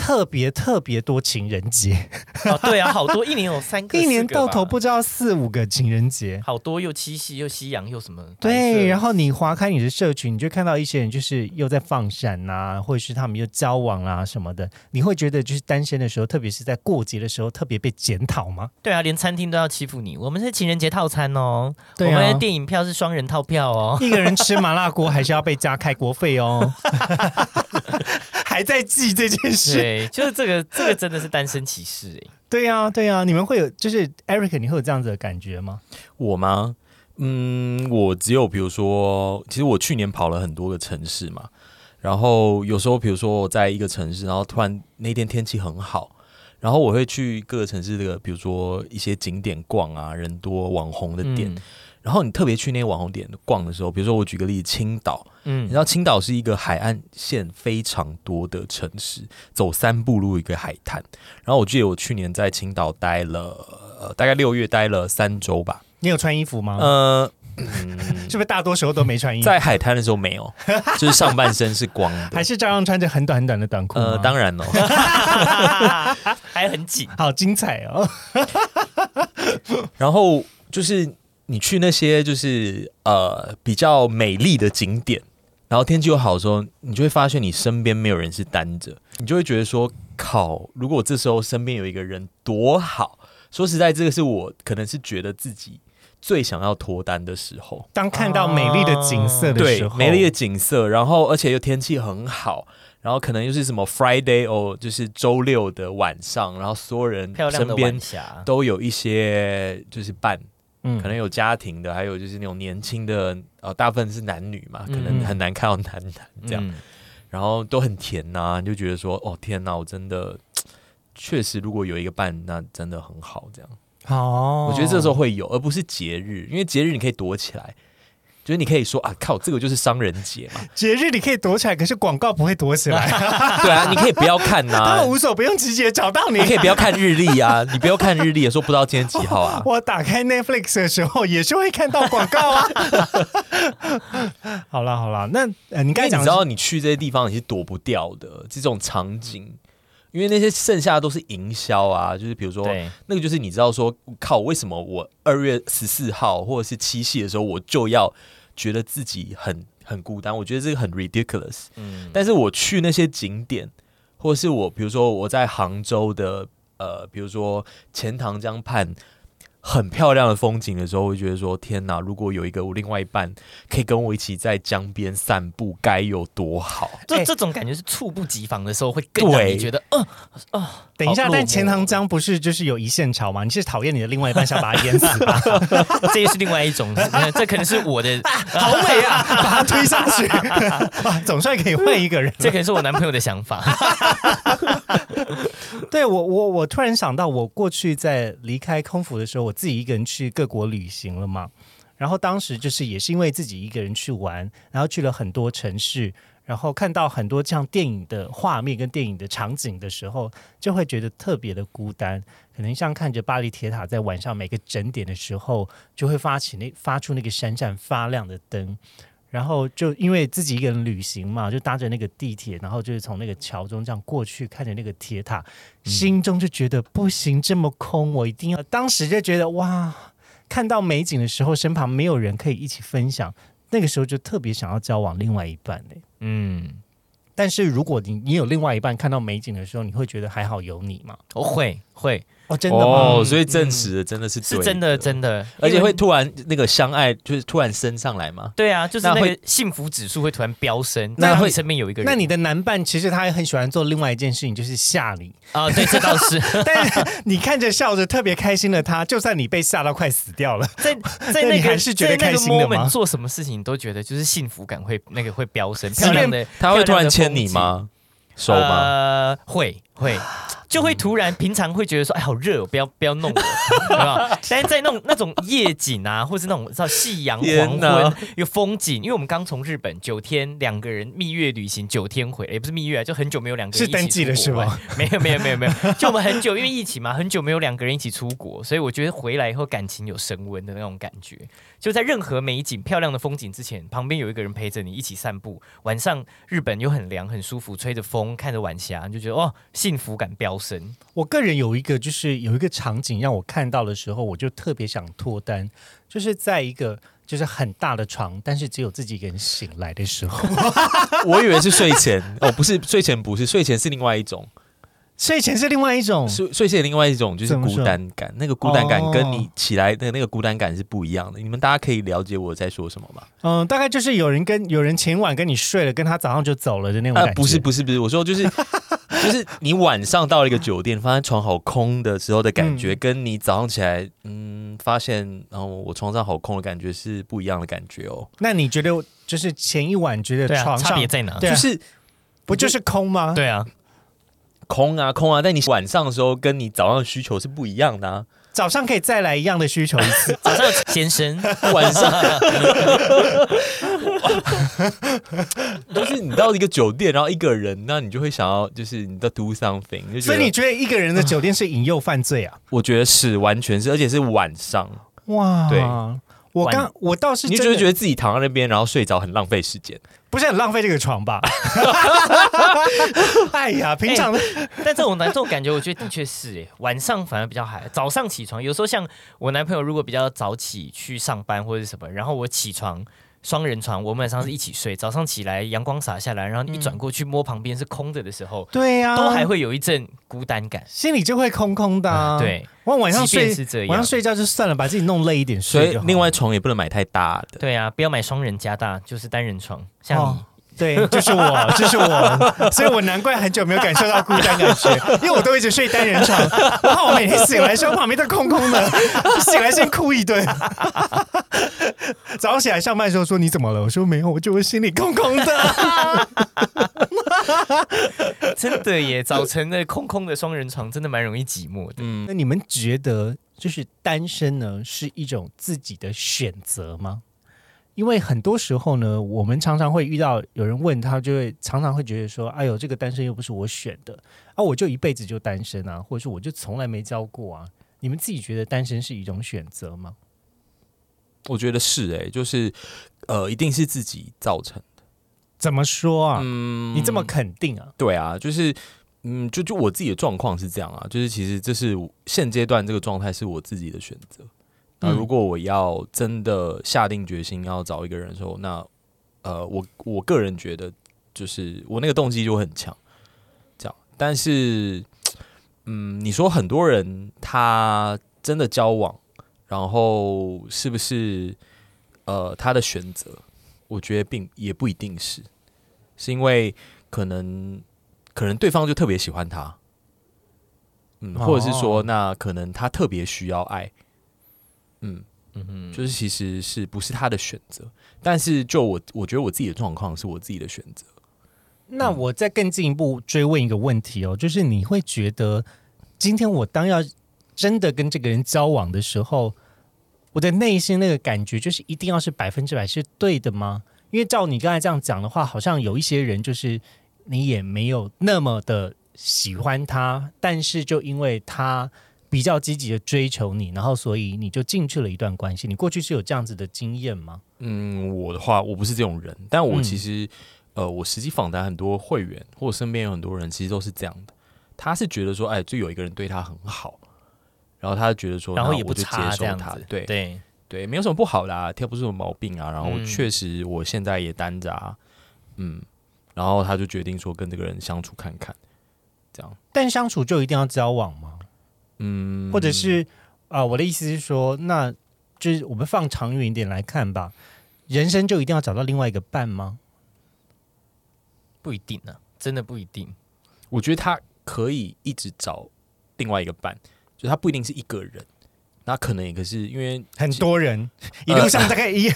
特别特别多情人节，哦，对啊，好多一年有三个，一年到头不知道四五个情人节。好多又七夕又夕阳又什么？对，然后后你划开你的社群，你就看到一些人就是又在放闪呐、或者是他们又交往啊什么的，你会觉得就是单身的时候，特别是在过节的时候，特别被检讨吗？对啊，连餐厅都要欺负你。我们是情人节套餐哦，对啊我们的电影票是双人套票哦。一个人吃麻辣锅还是要被加开锅费哦，还在记这件事。对，就是这个，这个真的是单身歧视哎。对呀、对呀、你们会有就是 Eric，你会有这样子的感觉吗？我吗？嗯，我只有比如说，其实我去年跑了很多个城市嘛，然后有时候比如说我在一个城市，然后突然那天天气很好，然后我会去各个城市这个，比如说一些景点逛啊，人多网红的店，嗯然后你特别去那些网红点逛的时候，比如说我举个例子，青岛，嗯你嗯知道青岛是一个海岸线非常多的城市，走三步路一个海滩。然后我记得我去年在青岛待了，呃，大概六月待了三周吧。你有穿衣服吗？呃，是不是大多时候都没穿衣服？在海滩的时候没有，就是上半身是光的。还是照样穿着很短很短的短裤吗？呃，当然哦，还很紧。好精彩哦！然后就是你去那些就是呃比较美丽的景点，然后天气又好的时候，你就会发现你身边没有人是单着，你就会觉得说靠，如果这时候身边有一个人多好。说实在，这个是我可能是觉得自己最想要脱单的时候。当看到美丽的景色的时候，，美丽的景色，然后而且又天气很好，然后可能又是什么 Friday 哦，就是周六的晚上，然后所有人身边，都有一些就是伴，嗯。可能有家庭的，还有就是那种年轻的，呃，大部分是男女嘛，可能嗯。很难看到男男这样，嗯。然后都很甜呐、你就觉得说，哦天呐，我真的确实如果有一个伴，那真的很好，这样。哦，我觉得这时候会有，而不是节日，因为节日你可以躲起来，就是你可以说啊，靠，这个就是商人节嘛，节日你可以躲起来，可是广告不会躲起来，对啊，你可以不要看呐、他们无所不用其极地找到你你。可以不要看日历啊，你不要看日历，说不知道今天几号啊。我打开 Netflix 的时候也是会看到广告啊。好了好了，那呃，你刚才讲你知道你去这些地方你是躲不掉的这种场景，因为那些剩下的都是营销啊，就是比如说对，那个就是你知道说，靠，为什么我二月十四号或者是七夕的时候我就要觉得自己很很孤单？我觉得这个很 ridiculous。嗯，但是我去那些景点，或者是我比如说我在杭州的呃，比如说钱塘江畔。很漂亮的风景的时候，会觉得说：“天哪！如果有一个我另外一半可以跟我一起在江边散步，该有多好！”这这种感觉是猝不及防的时候，会更让对你觉得，嗯，等一下，但钱塘江不是就是有一线潮吗？你是讨厌你的另外一半，想把他淹死吧？这也是另外一种，这可能是我的，好美啊，把他推下去，啊总算可以换一个人。这可能是我男朋友的想法。对我，我我突然想到，我过去在离开空服的时候，我自己一个人去各国旅行了嘛。然后当时就是也是因为自己一个人去玩，然后去了很多城市，然后看到很多像电影的画面跟电影的场景的时候，就会觉得特别的孤单。可能像看着巴黎铁塔在晚上每个整点的时候，就会发起那发出那个闪闪发亮的灯。然后就因为自己一个人旅行嘛，就搭着那个地铁，然后就是从那个桥中这样过去，看着那个铁塔，心中就觉得不行，这么空，我一定要。当时就觉得哇，看到美景的时候，身旁没有人可以一起分享，那个时候就特别想要交往另外一半嘞。嗯，但是如果你你有另外一半看到美景的时候，你会觉得还好有你吗？我会会哦，真的吗？哦，所以证实的真的是对是真的真的，而且会突然那个相爱就是突然升上来嘛。对啊，就是会个幸福指数会突然飙升，那会身边有一个人，那你的男伴其实他也很喜欢做另外一件事情，就是吓你。啊，对，这倒是 但是你看着笑着特别开心的他，就算你被吓到快死掉了，在 在那个还是觉得在那个开心的吗 moment 做什么事情你都觉得就是幸福感会那个会飙升，漂亮的他会突然牵你？吗？手吗？呃，会会，就会突然平常会觉得说，哎，好热哦，不要不要弄我，有没有？但是在那种那种夜景啊，或是那种叫夕阳黄哪昏有风景，因为我们刚从日本九天两个人蜜月旅行九天回来，也不是蜜月啊，就很久没有两个人是登记了是吗吗？没有没有没有没有，就我们很久因为疫情嘛，很久没有两个人一起出国，所以我觉得回来以后感情有升温的那种感觉。就在任何美景、漂亮的风景之前，旁边有一个人陪着你一起散步。晚上日本又很凉很舒服，吹着风，看着晚霞，你就觉得哦，幸福感飙升。我个人有一个，就是有一个场景让我看到的时候，我就特别想脱单，就是在一个就是很大的床，但是只有自己一个人醒来的时候，我以为是睡前哦，不是睡前，不是睡前是另外一种，睡前是另外一种。睡睡前另外一种就是孤单感，那个孤单感哦跟你起来的那个孤单感是不一样的。你们大家可以了解我在说什么吗？嗯，大概就是有人跟有人前晚跟你睡了，跟他早上就走了的那种啊、感觉。不是不是不是，我说就是就是你晚上到了一个酒店，发现床好空的时候的感觉，嗯跟你早上起来，嗯，发现然后我床上好空的感觉是不一样的感觉哦。那你觉得就是前一晚觉得床上差别在哪？对啊就是不就是空吗？对啊，空啊空啊，但你晚上的时候跟你早上的需求是不一样的啊。早上可以再来一样的需求一次。早上先生，晚上 就是你到一个酒店，然后一个人，那你就会想要就是你的 do something，所以你觉得一个人的酒店是引诱犯罪啊？我觉得是完全是，而且是晚上，哇，对，我刚我倒是你就是觉得自己躺在那边，然后睡着很浪费时间。不是很浪费这个床吧？哎呀，平常的、但这种难这种感觉，我觉得的确是哎，晚上反而比较嗨早上起床，有时候像我男朋友如果比较早起去上班或者是什么，然后我起床。双人床，我们晚上是一起睡。早上起来，阳光洒下来，然后一转过去摸旁边是空着的时候，对呀、都还会有一阵孤单感。心里就会空空的、啊。，对，我晚上睡是这样晚上睡觉就算了，把自己弄累一点所以睡。另外床也不能买太大的。对啊，不要买双人加大，就是单人床。像你、哦对，就是我，就是我，所以我难怪很久没有感受到孤单感觉，因为我都一直睡单人床，然后我每天醒来的时候旁边都空空的，醒来先哭一顿。早上起来上班的时候说你怎么了？我说没有，我就会心里空空的。真的耶，早晨的空空的双人床真的蛮容易寂寞的。嗯那你们觉得就是单身呢是一种自己的选择吗？因为很多时候呢，我们常常会遇到有人问他，就会常常会觉得说：“哎呦，这个单身又不是我选的啊，我就一辈子就单身啊，或者说我就从来没交过啊。”你们自己觉得单身是一种选择吗？我觉得是哎、就是呃，一定是自己造成的。怎么说啊？嗯你这么肯定啊？对啊，就是嗯，就就我自己的状况是这样啊，就是其实这是现阶段这个状态是我自己的选择。那嗯。如果我要真的下定决心要找一个人的时候，那呃，我我个人觉得就是我那个动机就很强，这样。但是，嗯，你说很多人他真的交往，然后是不是呃他的选择？我觉得并也不一定是，是因为可能可能对方就特别喜欢他，嗯，或者是说哦。那可能他特别需要爱，嗯，嗯哼，就是其实是不是他的选择，但是就我我觉得我自己的状况是我自己的选择，那我再更进一步追问一个问题哦，就是你会觉得今天我当要真的跟这个人交往的时候，我的内心那个感觉就是一定要是百分之百是对的吗？因为照你刚才这样讲的话，好像有一些人就是你也没有那么的喜欢他，但是就因为他比较积极的追求你，然后所以你就进去了一段关系。你过去是有这样子的经验吗？嗯，我的话我不是这种人，但我嗯其实、呃，我实际访谈很多会员或者身边有很多人，其实都是这样的，他是觉得说，哎，就有一个人对他很好。然后他觉得说，然后也不差这受他样子，，对对，对，没有什么不好啦，挑不出什么毛病啊。然后嗯确实我现在也单着啊，嗯，然后他就决定说跟这个人相处看看，这样，但相处就一定要交往吗？嗯，或者是啊、呃我的意思是说，那就是我们放长远一点来看吧，人生就一定要找到另外一个伴吗？不一定呢、真的不一定。我觉得他可以一直找另外一个伴，就他不一定是一个人，那可能也可是因为很多人一路上大概 一、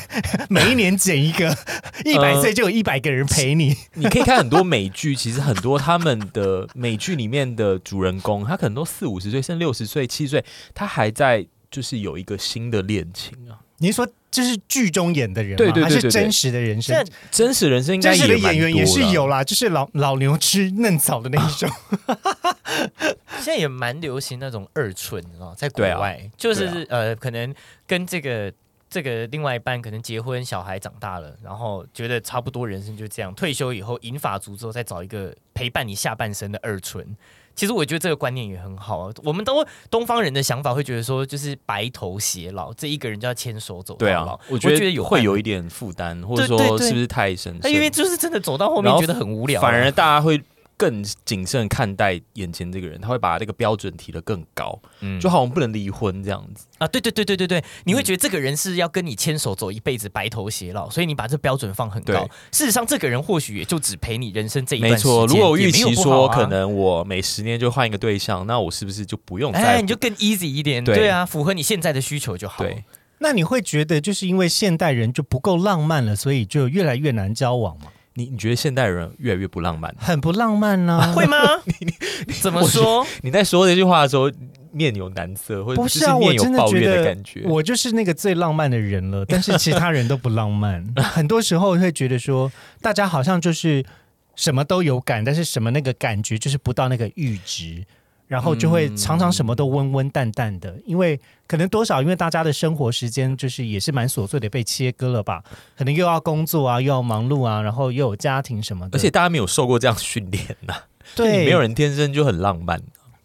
每一年减一个，一百岁就有一百个人陪你。你可以看很多美剧，其实很多他们的美剧里面的主人公，他可能都四五十岁，甚至六十岁、七十岁，他还在就是有一个新的恋情啊。你是说这是剧中演的人吗？对对对对对还是真实的人生？真实人生应该真实的演员也是有啦，就是老老牛吃嫩草的那一种。现在也蛮流行那种二春，你知道吗，在国外，就是、对呃，可能跟这个这个另外一半可能结婚，小孩长大了，然后觉得差不多人生就这样，退休以后银发族之后，再找一个陪伴你下半生的二春。其实我觉得这个观念也很好啊，我们都东方人的想法会觉得说，就是白头偕老，这一个人就要牵手走到对老。啊，我觉得有会有一点负担，或者对对对说是不是太神圣？那因为就是真的走到后面觉得很无聊啊，反而大家会更谨慎看待眼前这个人，他会把这个标准提得更高，嗯就好像不能离婚这样子。啊，对对对对对对，你会嗯觉得这个人是要跟你牵手走一辈子，白头偕老，所以你把这标准放很高对。事实上，这个人或许也就只陪你人生这一段时间。没错，如果我预也没有期说可，能我每十年就换一个对象，那我是不是就不用再哎，你就更 easy 一点，对对啊，符合你现在的需求就好。对？那你会觉得就是因为现代人就不够浪漫了，所以就越来越难交往吗？你你觉得现代人越来越不浪漫？很不浪漫呢、会吗？怎么说？你在说这句话的时候面有难色，或者不是啊，我面有真的觉抱怨的得感觉。我就是那个最浪漫的人了，但是其他人都不浪漫。很多时候会觉得说，大家好像就是什么都有感，但是什么那个感觉就是不到那个阈值，然后就会常常什么都温温淡淡的，因为可能多少因为大家的生活时间就是也是蛮琐碎的被切割了吧，可能又要工作啊，又要忙碌啊，然后又有家庭什么的，而且大家没有受过这样训练呐，对。没有人天生就很浪漫。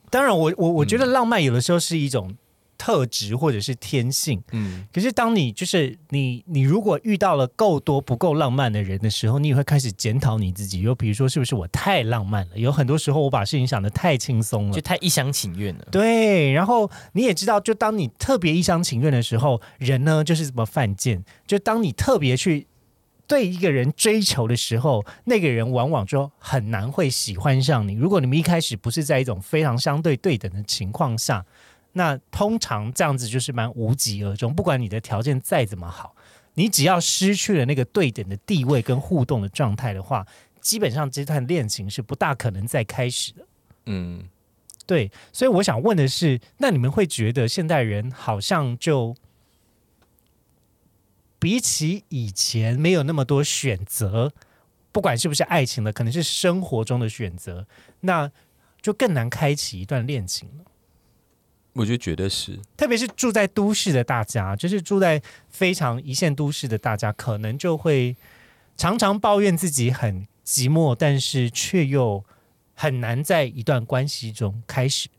当然我，我我觉得浪漫有的时候是一种特质或者是天性。嗯，可是当你就是你，你如果遇到了够多不够浪漫的人的时候，你也会开始检讨你自己。又比如说，是不是我太浪漫了？有很多时候我把事情想得太轻松了就。太一厢情愿了。对，然后你也知道，就当你特别一厢情愿的时候，人呢就是这么犯贱。就当你特别去对一个人追求的时候，那个人往往就很难会喜欢上你。如果你们一开始不是在一种非常相对对等的情况下，那通常这样子就是蛮无疾而终。不管你的条件再怎么好，你只要失去了那个对等的地位跟互动的状态的话，基本上这段恋情是不大可能再开始的。嗯，对，所以我想问的是，那你们会觉得现代人好像就比起以前没有那么多选择，不管是不是爱情的，可能是生活中的选择，那就更难开启一段恋情了。我就觉得绝对是，特别是住在都市的大家，就是住在非常一线都市的大家，可能就会常常抱怨自己很寂寞，但是却又很难在一段关系中开始。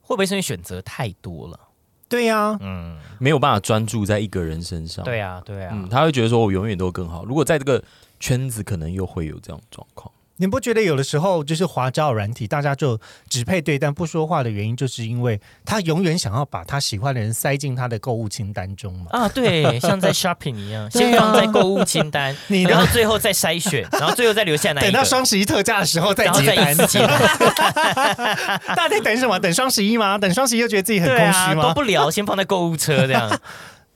会不会是因为选择太多了？对呀、嗯，没有办法专注在一个人身上。对啊，对啊，嗯，他会觉得说我永远都更好。如果在这个圈子，可能又会有这样的状况。你不觉得有的时候就是滑交友软体，大家就只配对但不说话的原因，就是因为他永远想要把他喜欢的人塞进他的购物清单中嘛？啊，对，像在 shopping 一样，先放在购物清单，你然后最后再筛选，然后最后再留下来，等到双十一特价的时候再再结单一，次结单，大家在等什么？等双十一吗？等双十一又觉得自己很空虚吗？都不聊，先放在购物车这样，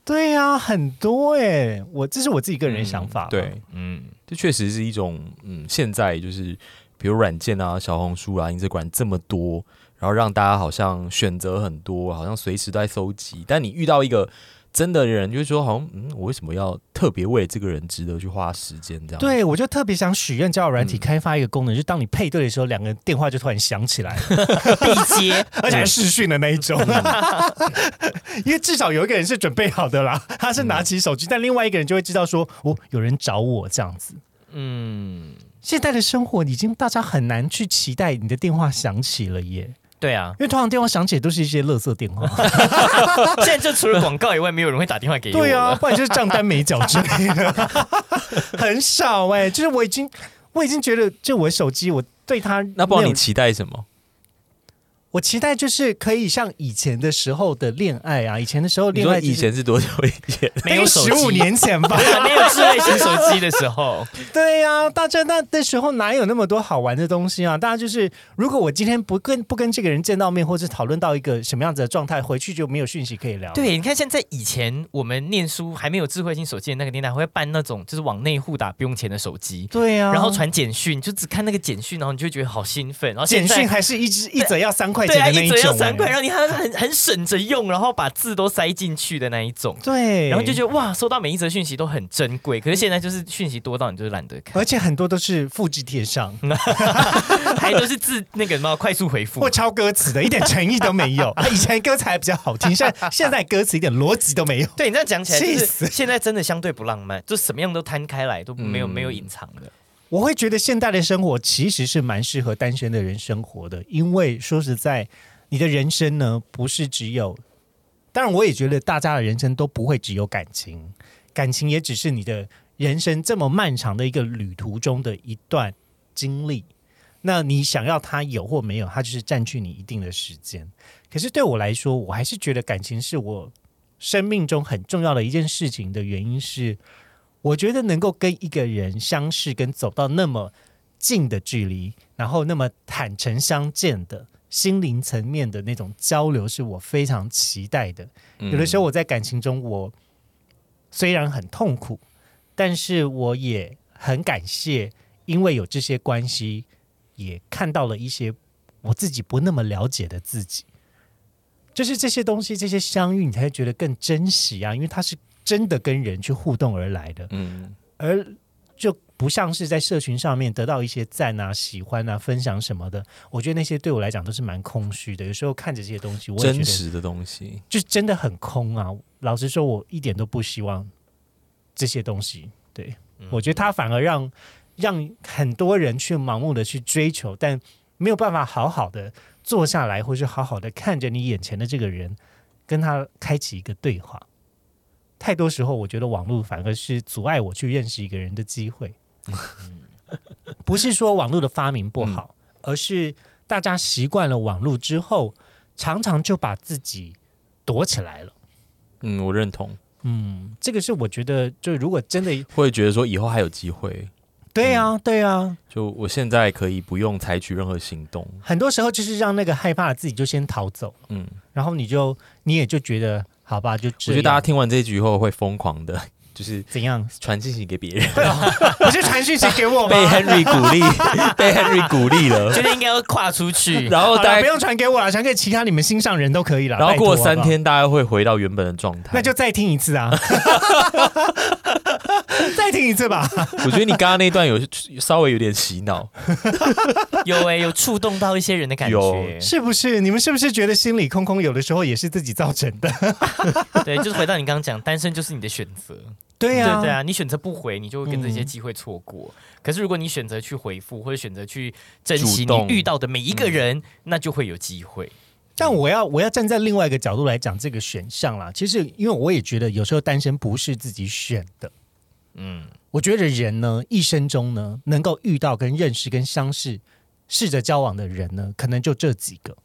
对呀、很多哎、我这是我自己个人想法、嗯对，，嗯，这确实是一种嗯，现在就是比如软件啊、小红书啊、Instagram 这么多，然后让大家好像选择很多，好像随时都在搜集。但你遇到一个真的人，就是说好像嗯，我为什么要特别为这个人值得去花时间这样？，对，我就特别想许愿交友软体嗯开发一个功能，就当你配对的时候，两个人电话就突然响起来，必接，而且还视讯的那一种，因为至少有一个人是准备好的啦，他是拿起手机，但另外一个人就会知道说，哦，有人找我这样子。嗯，现在的生活已经大家很难去期待你的电话响起了耶，对啊，因为通常电话响起都是一些垃圾电话，现在就除了广告以外，没有人会打电话给你对啊，不然就是账单没缴之类的，很少哎、就是我已经我已经觉得，就我的手机，我对它那不知道你期待什么？我期待就是可以像以前的时候的恋爱啊，以前的时候你说恋爱以前是多久以前？没有手十五机，年前吧，没有智慧型手机的时候，对呀、大家那那时候哪有那么多好玩的东西啊？大家就是，如果我今天不跟不跟这个人见到面，或者讨论到一个什么样子的状态，回去就没有讯息可以聊。，对，你看现在以前我们念书还没有智慧型手机的那个年代，会办那种就是往内互打不用钱的手机。对呀、然后传简讯，就只看那个简讯，然后你就会觉得好兴奋。然后现在简讯还是一只一则要三块对啊，钱的那一折要、三块，哎然后你还很很省着用，然后把字都塞进去的那一种。对，然后就觉得哇，收到每一则讯息都很珍贵。可是现在就是讯息多到你就是懒得看，而且很多都是复制贴上 还都是字那个什么快速回复或。抄歌词的，一点诚意都没有。啊以前歌词还比较好听，现在现在歌词一点逻辑都没有。对你这样讲起来，就气死是现在真的相对不浪漫，就什么样都摊开来，都没有、嗯没有隐藏的。我会觉得现代的生活其实是蛮适合单身的人生活的，因为说实在，你的人生呢不是只有，当然我也觉得大家的人生都不会只有感情，感情也只是你的人生这么漫长的一个旅途中的一段经历。那你想要它有或没有，它就是占据你一定的时间。可是对我来说，我还是觉得感情是我生命中很重要的一件事情的原因是，我觉得能够跟一个人相识，跟走到那么近的距离，然后那么坦诚相见的心灵层面的那种交流，是我非常期待的。有的时候我在感情中，我虽然很痛苦，但是我也很感谢，因为有这些关系，也看到了一些我自己不那么了解的自己。就是这些东西，这些相遇，你才会觉得更珍惜啊，因为它是真的跟人去互动而来的。嗯，而就不像是在社群上面得到一些赞啊、喜欢啊、分享什么的，我觉得那些对我来讲都是蛮空虚的。有时候看着这些东西，我真实的东西。就真的很空啊。老实说，我一点都不希望这些东西。对、我觉得它反而让让很多人去盲目的去追求，但没有办法好好的坐下来，或是好好的看着你眼前的这个人，跟他开启一个对话。太多时候，我觉得网络反而是阻碍我去认识一个人的机会。不是说网络的发明不好，而是大家习惯了网络之后，常常就把自己躲起来了。嗯，我认同。嗯，这个是我觉得，就如果真的，会觉得说以后还有机会。对啊，对啊，就我现在可以不用采取任何行动。很多时候就是让那个害怕的自己就先逃走，嗯，然后你就你也就觉得好吧，就我觉得大家听完这一局后会疯狂的，就是怎样传信息给别人，不是传讯息给我吗？被 Henry 鼓励，被 Henry 鼓励了觉。得应该要跨出去。然后好啦大家，不用传给我了，传给其他你们心上人都可以了。然后过拜托好不好，三天，大家会回到原本的状态。那就再听一次啊，再听一次吧。我觉得你刚刚那段有稍微有点洗脑，有哎、有触动到一些人的感觉。是不是？你们是不是觉得心里空空？有的时候也是自己造成的。对，就是回到你刚刚讲，单身就是你的选择。对呀、对对啊，你选择不回，你就会跟这些机会错过。可是如果你选择去回复，或者选择去珍惜你遇到的每一个人，那就会有机会。但我要我要站在另外一个角度来讲这个选项啦。其实，因为我也觉得有时候单身不是自己选的。嗯，我觉得人呢，一生中呢，能够遇到、跟认识、跟相识、试着交往的人呢，可能就这几个。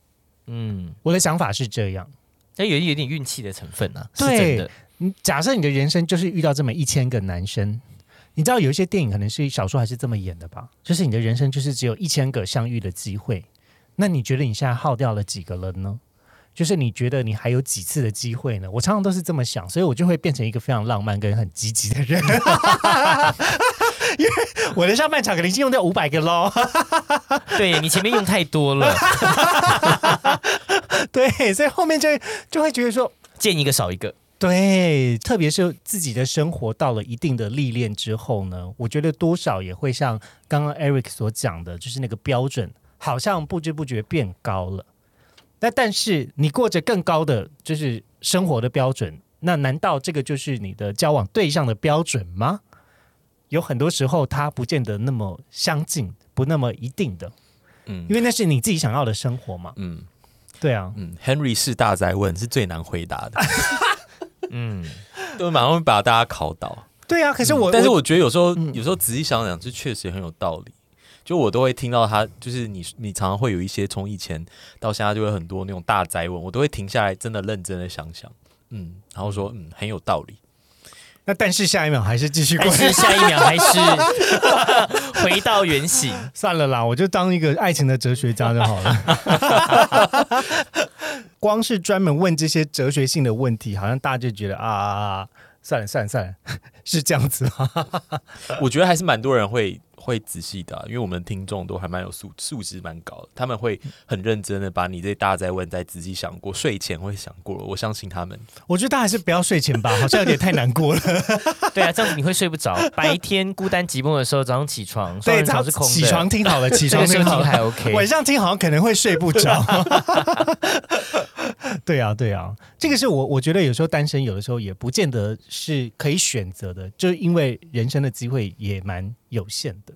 嗯，我的想法是这样。但有有点运气的成分啊，是真的。嗯，假设你的人生就是遇到这么一千个男生，你知道有一些电影可能是小说还是这么演的吧？就是你的人生就是只有一千个相遇的机会，那你觉得你现在耗掉了几个了呢？就是你觉得你还有几次的机会呢？我常常都是这么想，所以我就会变成一个非常浪漫跟很积极的人。因为我的上半场可能已经用掉五百个喽，对你前面用太多了，对，所以后面就就会觉得说，见一个少一个。对，特别是自己的生活到了一定的历练之后呢，我觉得多少也会像刚刚 Eric 所讲的，就是那个标准好像不知不觉变高了。那但是你过着更高的就是生活的标准，那难道这个就是你的交往对象的标准吗？有很多时候它不见得那么相近，不那么一定的，嗯因为那是你自己想要的生活嘛。嗯对啊，嗯，Henry 是大宅问是最难回答的，嗯，都马上会把大家考倒。对啊。可是我，但是我觉得有时候，嗯有时候仔细想想，这确实很有道理。就我都会听到他，就是你，你常常会有一些从以前到现在就会很多那种大灾问，我都会停下来，真的认真的想想，嗯，然后说，嗯，很有道理。那但是下一秒还是继续过但是下一秒还是 回到原形。算了啦，我就当一个爱情的哲学家就好了。光是专门问这些哲学性的问题，好像大家就觉得啊啊啊，算了算了算了，是这样子吗？我觉得还是蛮多人会会仔细的啊、因为我们听众都还蛮有素素质蛮高的，他们会很认真的把你这大灾问再仔细想过，睡前会想过，我相信他们。我觉得大家还是不要睡前吧，好像有点太难过了。对啊，这样子你会睡不着。白天孤单寂寞的时候，早上起床，双对，早上是空的，起床听好了，起床听好了。个时候听还 OK。晚上听好像可能会睡不着。对啊，对啊，这个是我我觉得有时候单身有的时候也不见得是可以选择的，就是因为人生的机会也蛮有限的，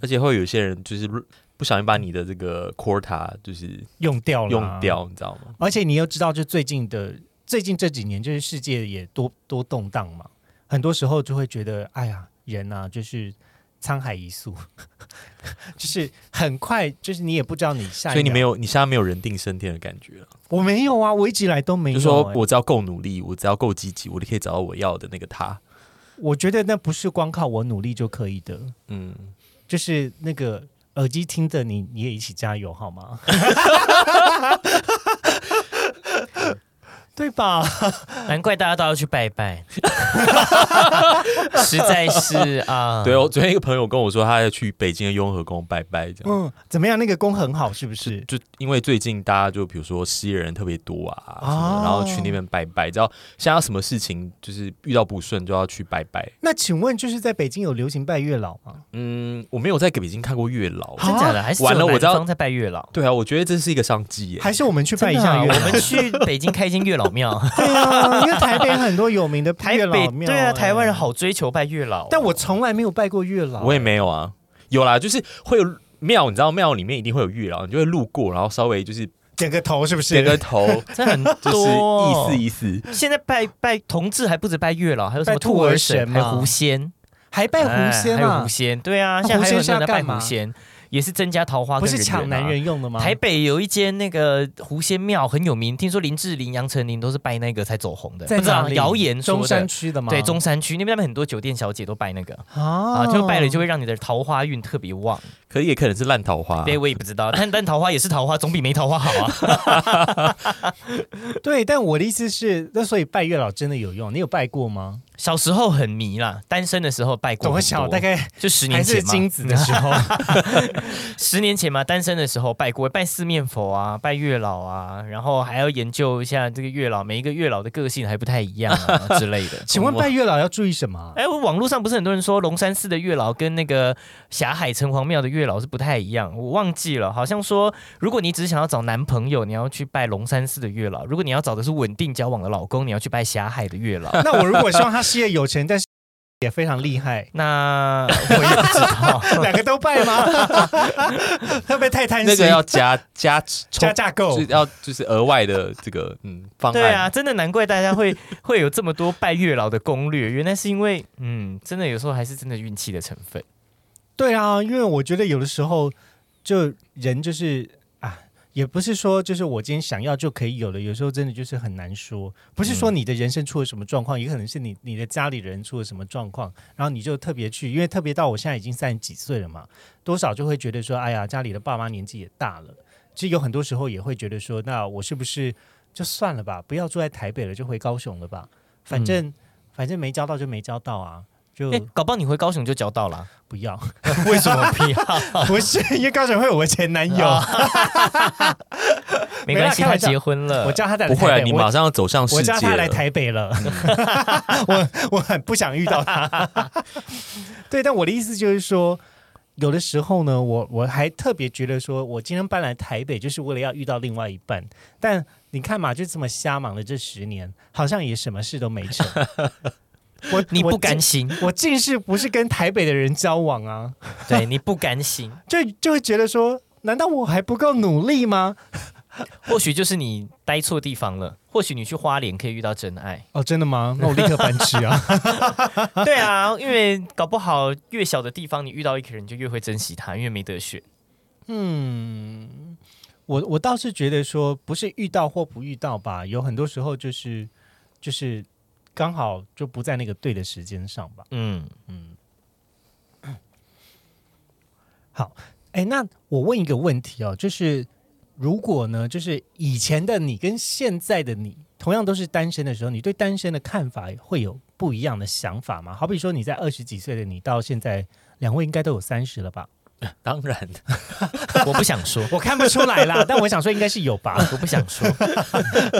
而且会有些人就是不小心把你的这个 quota 就是用掉了，用。掉，你知道吗？而且你又知道，就最近的最近这几年，就是世界也多多动荡嘛，很多时候就会觉得，哎呀，人啊，就是沧海一粟，就是很快，就是你也不知道你下一，所以你没有，你现在没有人定胜天的感觉了。我没有啊，我一直以来都没有、就说哎我只要够努力，我只要够积极，我就可以找到我要的那个他。我觉得那不是光靠我努力就可以的，嗯，就是那个耳机听着你，你也一起加油好吗？对吧？难怪大家都要去拜拜，实在是啊。对我，昨天一个朋友跟我说，他要去北京的雍和宫拜拜，这样。嗯，怎么样？那个宫很好，是不是？就因为最近大家就比如说失业人特别多啊，哦然后去那边拜拜，只要现在有什么事情就是遇到不顺就要去拜拜。那请问，就是在北京有流行拜月老吗？嗯，我没有在北京看过月老，真假的？还是完了我知道在拜月老？对啊，我觉得这是一个商机耶。还是我们去拜一下月老？我们去北京开一间月老庙，对啊，因为台北很多有名的 台月老庙、北对啊，哎台湾人，好追求拜月老哦。但我从来没有拜过月老。我也没有啊，有啦，就是会有庙，你知道庙里面一定会有月老，你就会路过，然后稍微就是点个头，是不是？点个头，这很就是多意思意思。现在拜拜同志还不止拜月老，还有什么拜兔儿兔儿神，神嘛还有狐仙，还拜狐仙还有狐？仙，对啊，那现在还有狐仙是要很多人在拜干嘛狐仙，也是增加桃花不是抢男人用的吗？台北有一间那个狐仙庙很有名，听说林志玲、杨丞琳都是拜那个才走红的，在不知道哪谣言说中山区的吗？对中山区那边很多酒店小姐都拜那个啊啊，就拜了就会让你的桃花运特别旺。可也可能是烂桃花、对，我也不知道，但但桃花也是桃花，总比没桃花好啊。对，但我的意思是，那所以拜月老真的有用？你有拜过吗？小时候很迷啦，单身的时候拜过很多，小？大概就十年前嘛，精子的时候，十年前嘛，单身的时候拜过，拜四面佛啊，拜月老啊，然后还要研究一下这个月老，每一个月老的个性还不太一样啊 之类的。请问拜月老要注意什么哎，我，网络上不是很多人说龙山寺的月老跟那个霞海城隍庙的月老是不太一样，我忘记了，好像说如果你只是想要找男朋友，你要去拜龙山寺的月老；如果你要找的是稳定交往的老公，你要去拜霞海的月老。那我如果希望他事业有成，但是也非常厉害，那 我也不知道，两个都拜吗？会不会太贪心？那个要加加加架构就是要就是额外的这个嗯方案。对啊，真的难怪大家会 会有这么多拜月老的攻略，原来是因为嗯，真的有时候还是真的运气的成分。对啊，因为我觉得有的时候就人就是啊，也不是说就是我今天想要就可以有的，有时候真的就是很难说。不是说你的人生出了什么状况，也可能是你你的家里人出了什么状况，然后你就特别去，因为特别到我现在已经三十几岁了嘛，多少就会觉得说，哎呀，家里的爸妈年纪也大了，其实有很多时候也会觉得说，那我是不是就算了吧，不要住在台北了，就回高雄了吧，反正、反正没交到就没交到啊。就哎、搞不好你回高雄就交到了，不要，为什么不要？不是因为高雄会有我前男友，没关系，他结婚了。我叫他来不会啊，台北我你马上要走上世界我叫他来。台北了，我我很不想遇到他。对，但我的意思就是说，有的时候呢，我我还特别觉得说，我今天搬来台北就是为了要遇到另外一半。但你看嘛，就这么瞎忙了这十年，好像也什么事都没成。我你不甘心，心，我近视不是跟台北的人交往啊，对你不甘心，就就会觉得说，难道我还不够努力吗？或许就是你待错地方了，或许你去花莲可以遇到真爱。哦，真的吗？那我立刻搬去啊！对啊，因为搞不好越小的地方你遇到一个人，你就越会珍惜他，因为没得选。嗯，我我倒是觉得说，不是遇到或不遇到吧，有很多时候就是就是刚好就不在那个对的时间上吧。嗯嗯，好，哎，那我问一个问题哦，就是如果呢，就是以前的你跟现在的你，同样都是单身的时候，你对单身的看法会有不一样的想法吗？好比说你在二十几岁的你，到现在两位应该都有三十了吧？当然，我不想说，我看不出来啦，但我想说应该是有吧，我不想说。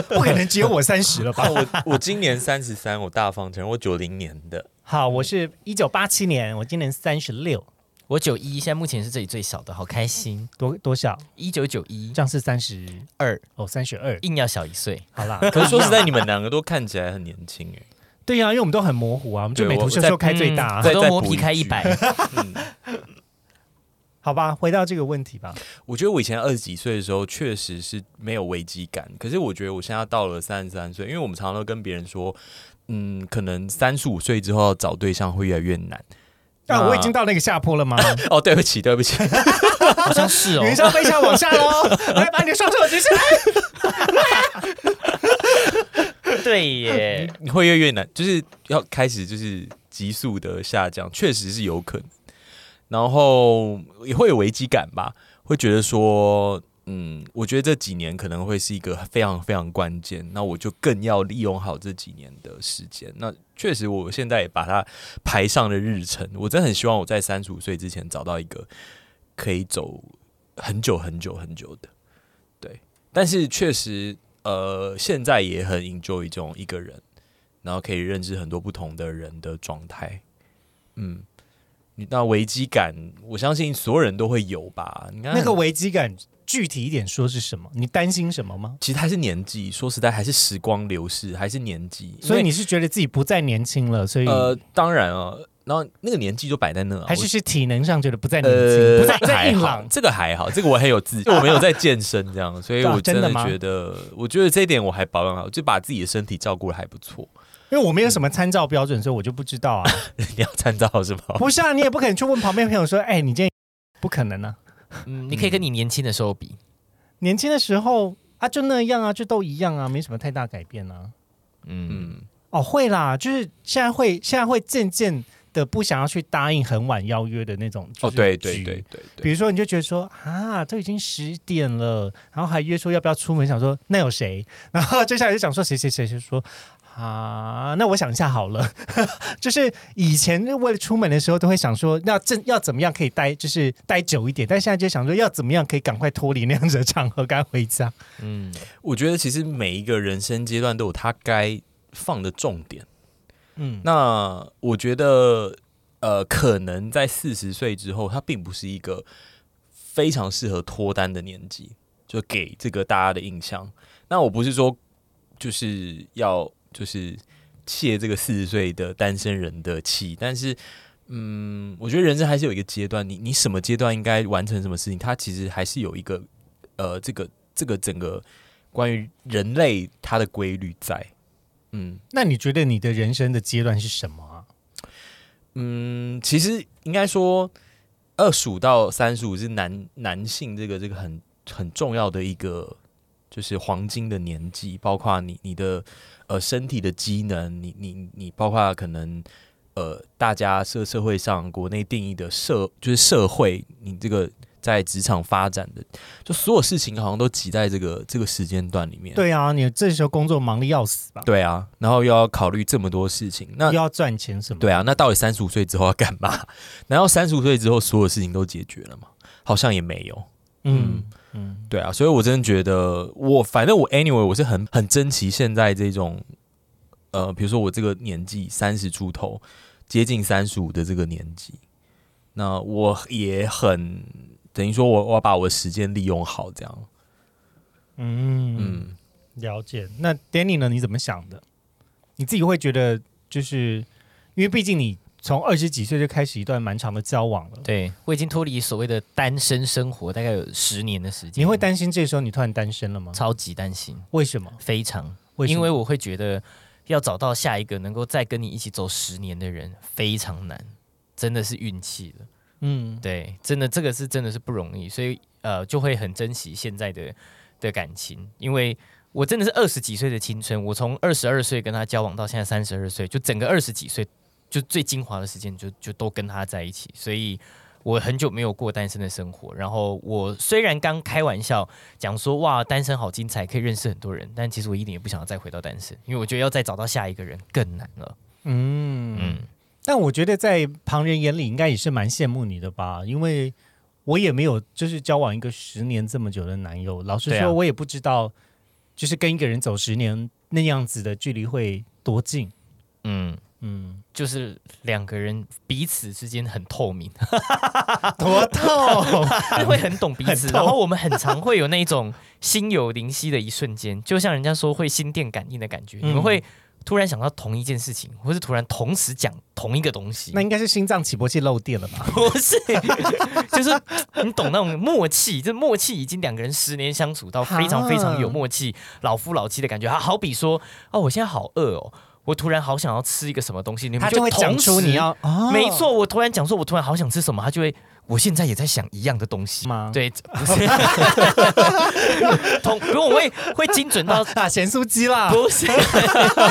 不可能只有我三十了吧？我我今年三十三，我大方承认，我九零年的，好，我是一九八七年，我今年三十六，我九一，现在目前是这里最小的，好开心。多多少？一九九一这样是三十二，哦，三十二。硬要小一岁。好啦，可是说实在，你们两个都看起来很年轻哎。对呀、因为我们都很模糊啊，我们就美图秀秀开最大、啊再我都磨皮开一百。嗯，好吧？回到这个问题吧。我觉得我以前二十几岁的时候确实是没有危机感，可是我觉得我现在到了三十三岁，因为我们常常都跟别人说，嗯，可能三十五岁之后找对象会越来越难。那、那我已经到那个下坡了吗？哦，对不起，对不起，好像是哦。云霄飞车往下喽，来 把你的双手举起来。对耶，你会越来越难，就是要开始就是急速的下降，确实是有可能。然后也会有危机感吧，会觉得说，嗯，我觉得这几年可能会是一个非常非常关键，那我就更要利用好这几年的时间。那确实，我现在也把它排上了日程。我真的很希望我在三十五岁之前找到一个可以走很久很久很久的，对。但是确实，呃，现在也很 enjoy 这种一个人，然后可以认识很多不同的人的状态。嗯，你那危机感，我相信所有人都会有吧？你看那个危机感，具体一点说是什么？你担心什么吗？其实还是年纪，说实在，还是时光流逝，还是年纪。所以你是觉得自己不再年轻了，所以、呃，当然啊，然后那个年纪就摆在那啊，还是是体能上觉得不再年轻，呃，不再硬朗，。这个还好，这个我很有自信，我没有在健身这样，所以 我真的觉得，我觉得这一点我还保养好，就把自己的身体照顾的还不错。因为我没有什么参照标准，所以我就不知道啊。你要参照是吗？不是啊，你也不可能去问旁边朋友说：“哎、你今天不可能啊。嗯，你可以跟你年轻的时候比，年轻的时候啊，就那样啊，就都一样啊，没什么太大改变啊。嗯，嗯，哦，会啦，就是现在会，现在会渐渐的不想要去答应很晚邀约的那种。哦，对对对。对对，比如说，你就觉得说啊，都已经十点了，然后还约说要不要出门，想说那有谁？然后接下来就想说谁谁谁，就说啊，那我想一下好了。就是以前为了出门的时候，都会想说要正要怎么样可以待，就是待久一点，但现在就想说要怎么样可以赶快脱离那样子的场合，赶快回家。嗯，我觉得其实每一个人生阶段都有他该放的重点。嗯，那我觉得，呃，可能在四十岁之后，他并不是一个非常适合脱单的年纪，就给这个大家的印象。那我不是说就是要就是泄这个四十岁的单身人的气，但是，嗯，我觉得人生还是有一个阶段，你你什么阶段应该完成什么事情，它其实还是有一个呃，这个这个整个关于人类它的规律在，嗯。那你觉得你的人生的阶段是什么啊？嗯，其实应该说，二十五到三十五是男男性这个这个很很重要的一个，就是黄金的年纪，包括你你的呃身体的机能，你你你包括可能呃大家社社会上国内定义的社就是社会，你这个在职场发展的，就所有事情好像都挤在这个这个时间段里面。对啊，你这时候工作忙的要死吧？对啊，然后又要考虑这么多事情，那又要赚钱什么？对啊，那到底三十五岁之后要干嘛？难道三十五岁之后所有事情都解决了吗？好像也没有。嗯嗯，对啊，所以我真的觉得，我反正我 anyway 我是很很珍惜现在这种，呃，比如说我这个年纪三十出头，接近三十五的这个年纪，那我也很等于说我我要把我的时间利用好，这样。嗯嗯，了解。那 Danny 呢？你怎么想的？你自己会觉得，就是因为毕竟你从二十几岁就开始一段蛮长的交往了，对我已经脱离所谓的单身生活，大概有十年的时间。你会担心这时候你突然单身了吗？超级担心，为什么？非常，为什么因为我会觉得要找到下一个能够再跟你一起走十年的人非常难，真的是运气了。嗯，对，真的这个是真的是不容易，所以呃就会很珍惜现在的的感情，因为我真的是二十几岁的青春，我从二十二岁跟他交往到现在三十二岁，就整个二十几岁就最精华的时间就就都跟他在一起，所以我很久没有过单身的生活。然后我虽然刚开玩笑讲说哇单身好精彩，可以认识很多人，但其实我一点也不想要再回到单身，因为我觉得要再找到下一个人更难了。嗯嗯，但我觉得在旁人眼里应该也是蛮羡慕你的吧，因为我也没有就是交往一个十年这么久的男友，老实说，我也不知道就是跟一个人走十年那样子的距离会多近。嗯，嗯，就是两个人彼此之间很透明。多透，会很懂彼此，然后我们很常会有那种心有灵犀的一瞬间，就像人家说会心电感应的感觉，嗯你们会突然想到同一件事情，或是突然同时讲同一个东西那。应该是心脏起搏器漏电了吧？不是，就是你懂那种默契，这默契已经两个人十年相处到非常非常有默契，老夫老妻的感觉。好好比说，哦，我现在好饿哦，我突然好想要吃一个什么东西，你们他就会讲同时出你要，哦没错，我突然讲说，我突然好想吃什么，他就会，我现在也在想一样的东西。吗？对，不是同，不过我会会精准到，打，咸酥鸡啦，不是，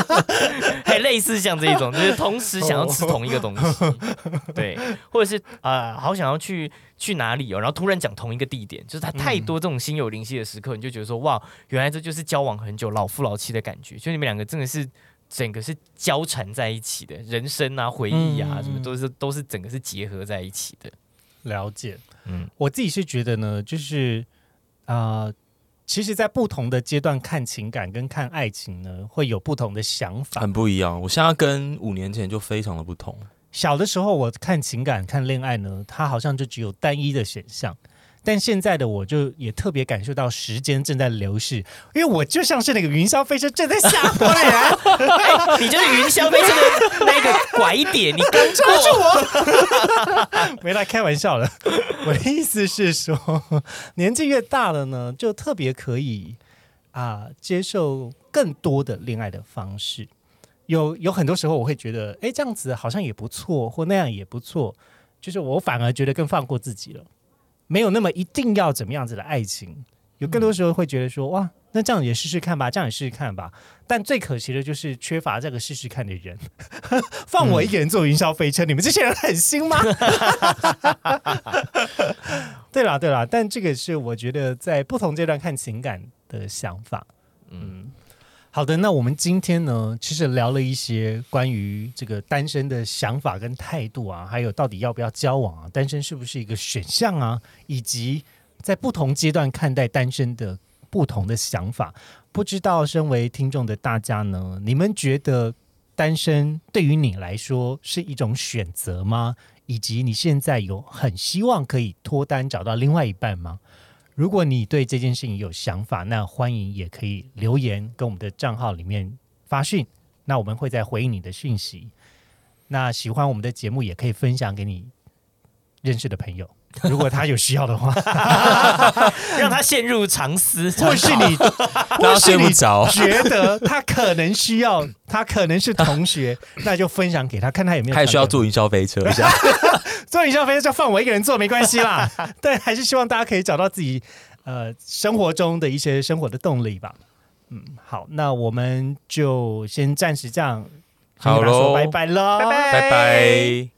还类似像这一种，就是同时想要吃同一个东西，对，或者是啊、呃好想要去去哪里哦，然后突然讲同一个地点，就是他太多这种心有灵犀的时刻，你就觉得说，哇，原来这就是交往很久、老夫老妻的感觉，就你们两个真的是。整个是交缠在一起的，人生啊、回忆啊，嗯什么都是都是整个是结合在一起的。了解。嗯，我自己是觉得呢，就是啊、呃其实，在不同的阶段看情感跟看爱情呢，会有不同的想法。很不一样。我现在跟五年前就非常的不同。小的时候，我看情感、看恋爱呢，它好像就只有单一的选项。但现在的我就也特别感受到时间正在流逝，因为我就像是那个云霄飞车正在下坡的人，哎你就是云霄飞车的那个拐点，你刚过。没来开玩笑了。我的意思是说，年纪越大了呢，就特别可以啊接受更多的恋爱的方式。有有很多时候，我会觉得，哎，这样子好像也不错，或那样也不错，就是我反而觉得更放过自己了。没有那么一定要怎么样子的爱情，有更多时候会觉得说哇，那这样也试试看吧，这样也试试看吧。但最可惜的就是缺乏这个试试看的人。放我一个人坐云霄飞车，你们这些人狠心吗？对啦，对啦，但这个是我觉得在不同阶段看情感的想法。嗯，好的，那我们今天呢，其实聊了一些关于这个单身的想法跟态度啊，还有到底要不要交往啊，单身是不是一个选项啊，以及在不同阶段看待单身的不同的想法。不知道身为听众的大家呢，你们觉得单身对于你来说是一种选择吗？以及你现在有很希望可以脱单找到另外一半吗？如果你对这件事情有想法，那欢迎也可以留言跟我们的账号里面发讯，那我们会在回应你的讯息。那喜欢我们的节目，也可以分享给你认识的朋友，如果他有需要的话，让他陷入长思，或是你，或是你睡不着，觉得他可能需要，他可能是同学，那就分享给他，看他有没有。他也需要坐云霄飞车一下。坐云霄飞车就放我一个人坐没关系啦。对，还是希望大家可以找到自己呃生活中的一些生活的动力吧。嗯，好，那我们就先暂时这样，好喽拜拜喽，拜拜拜拜。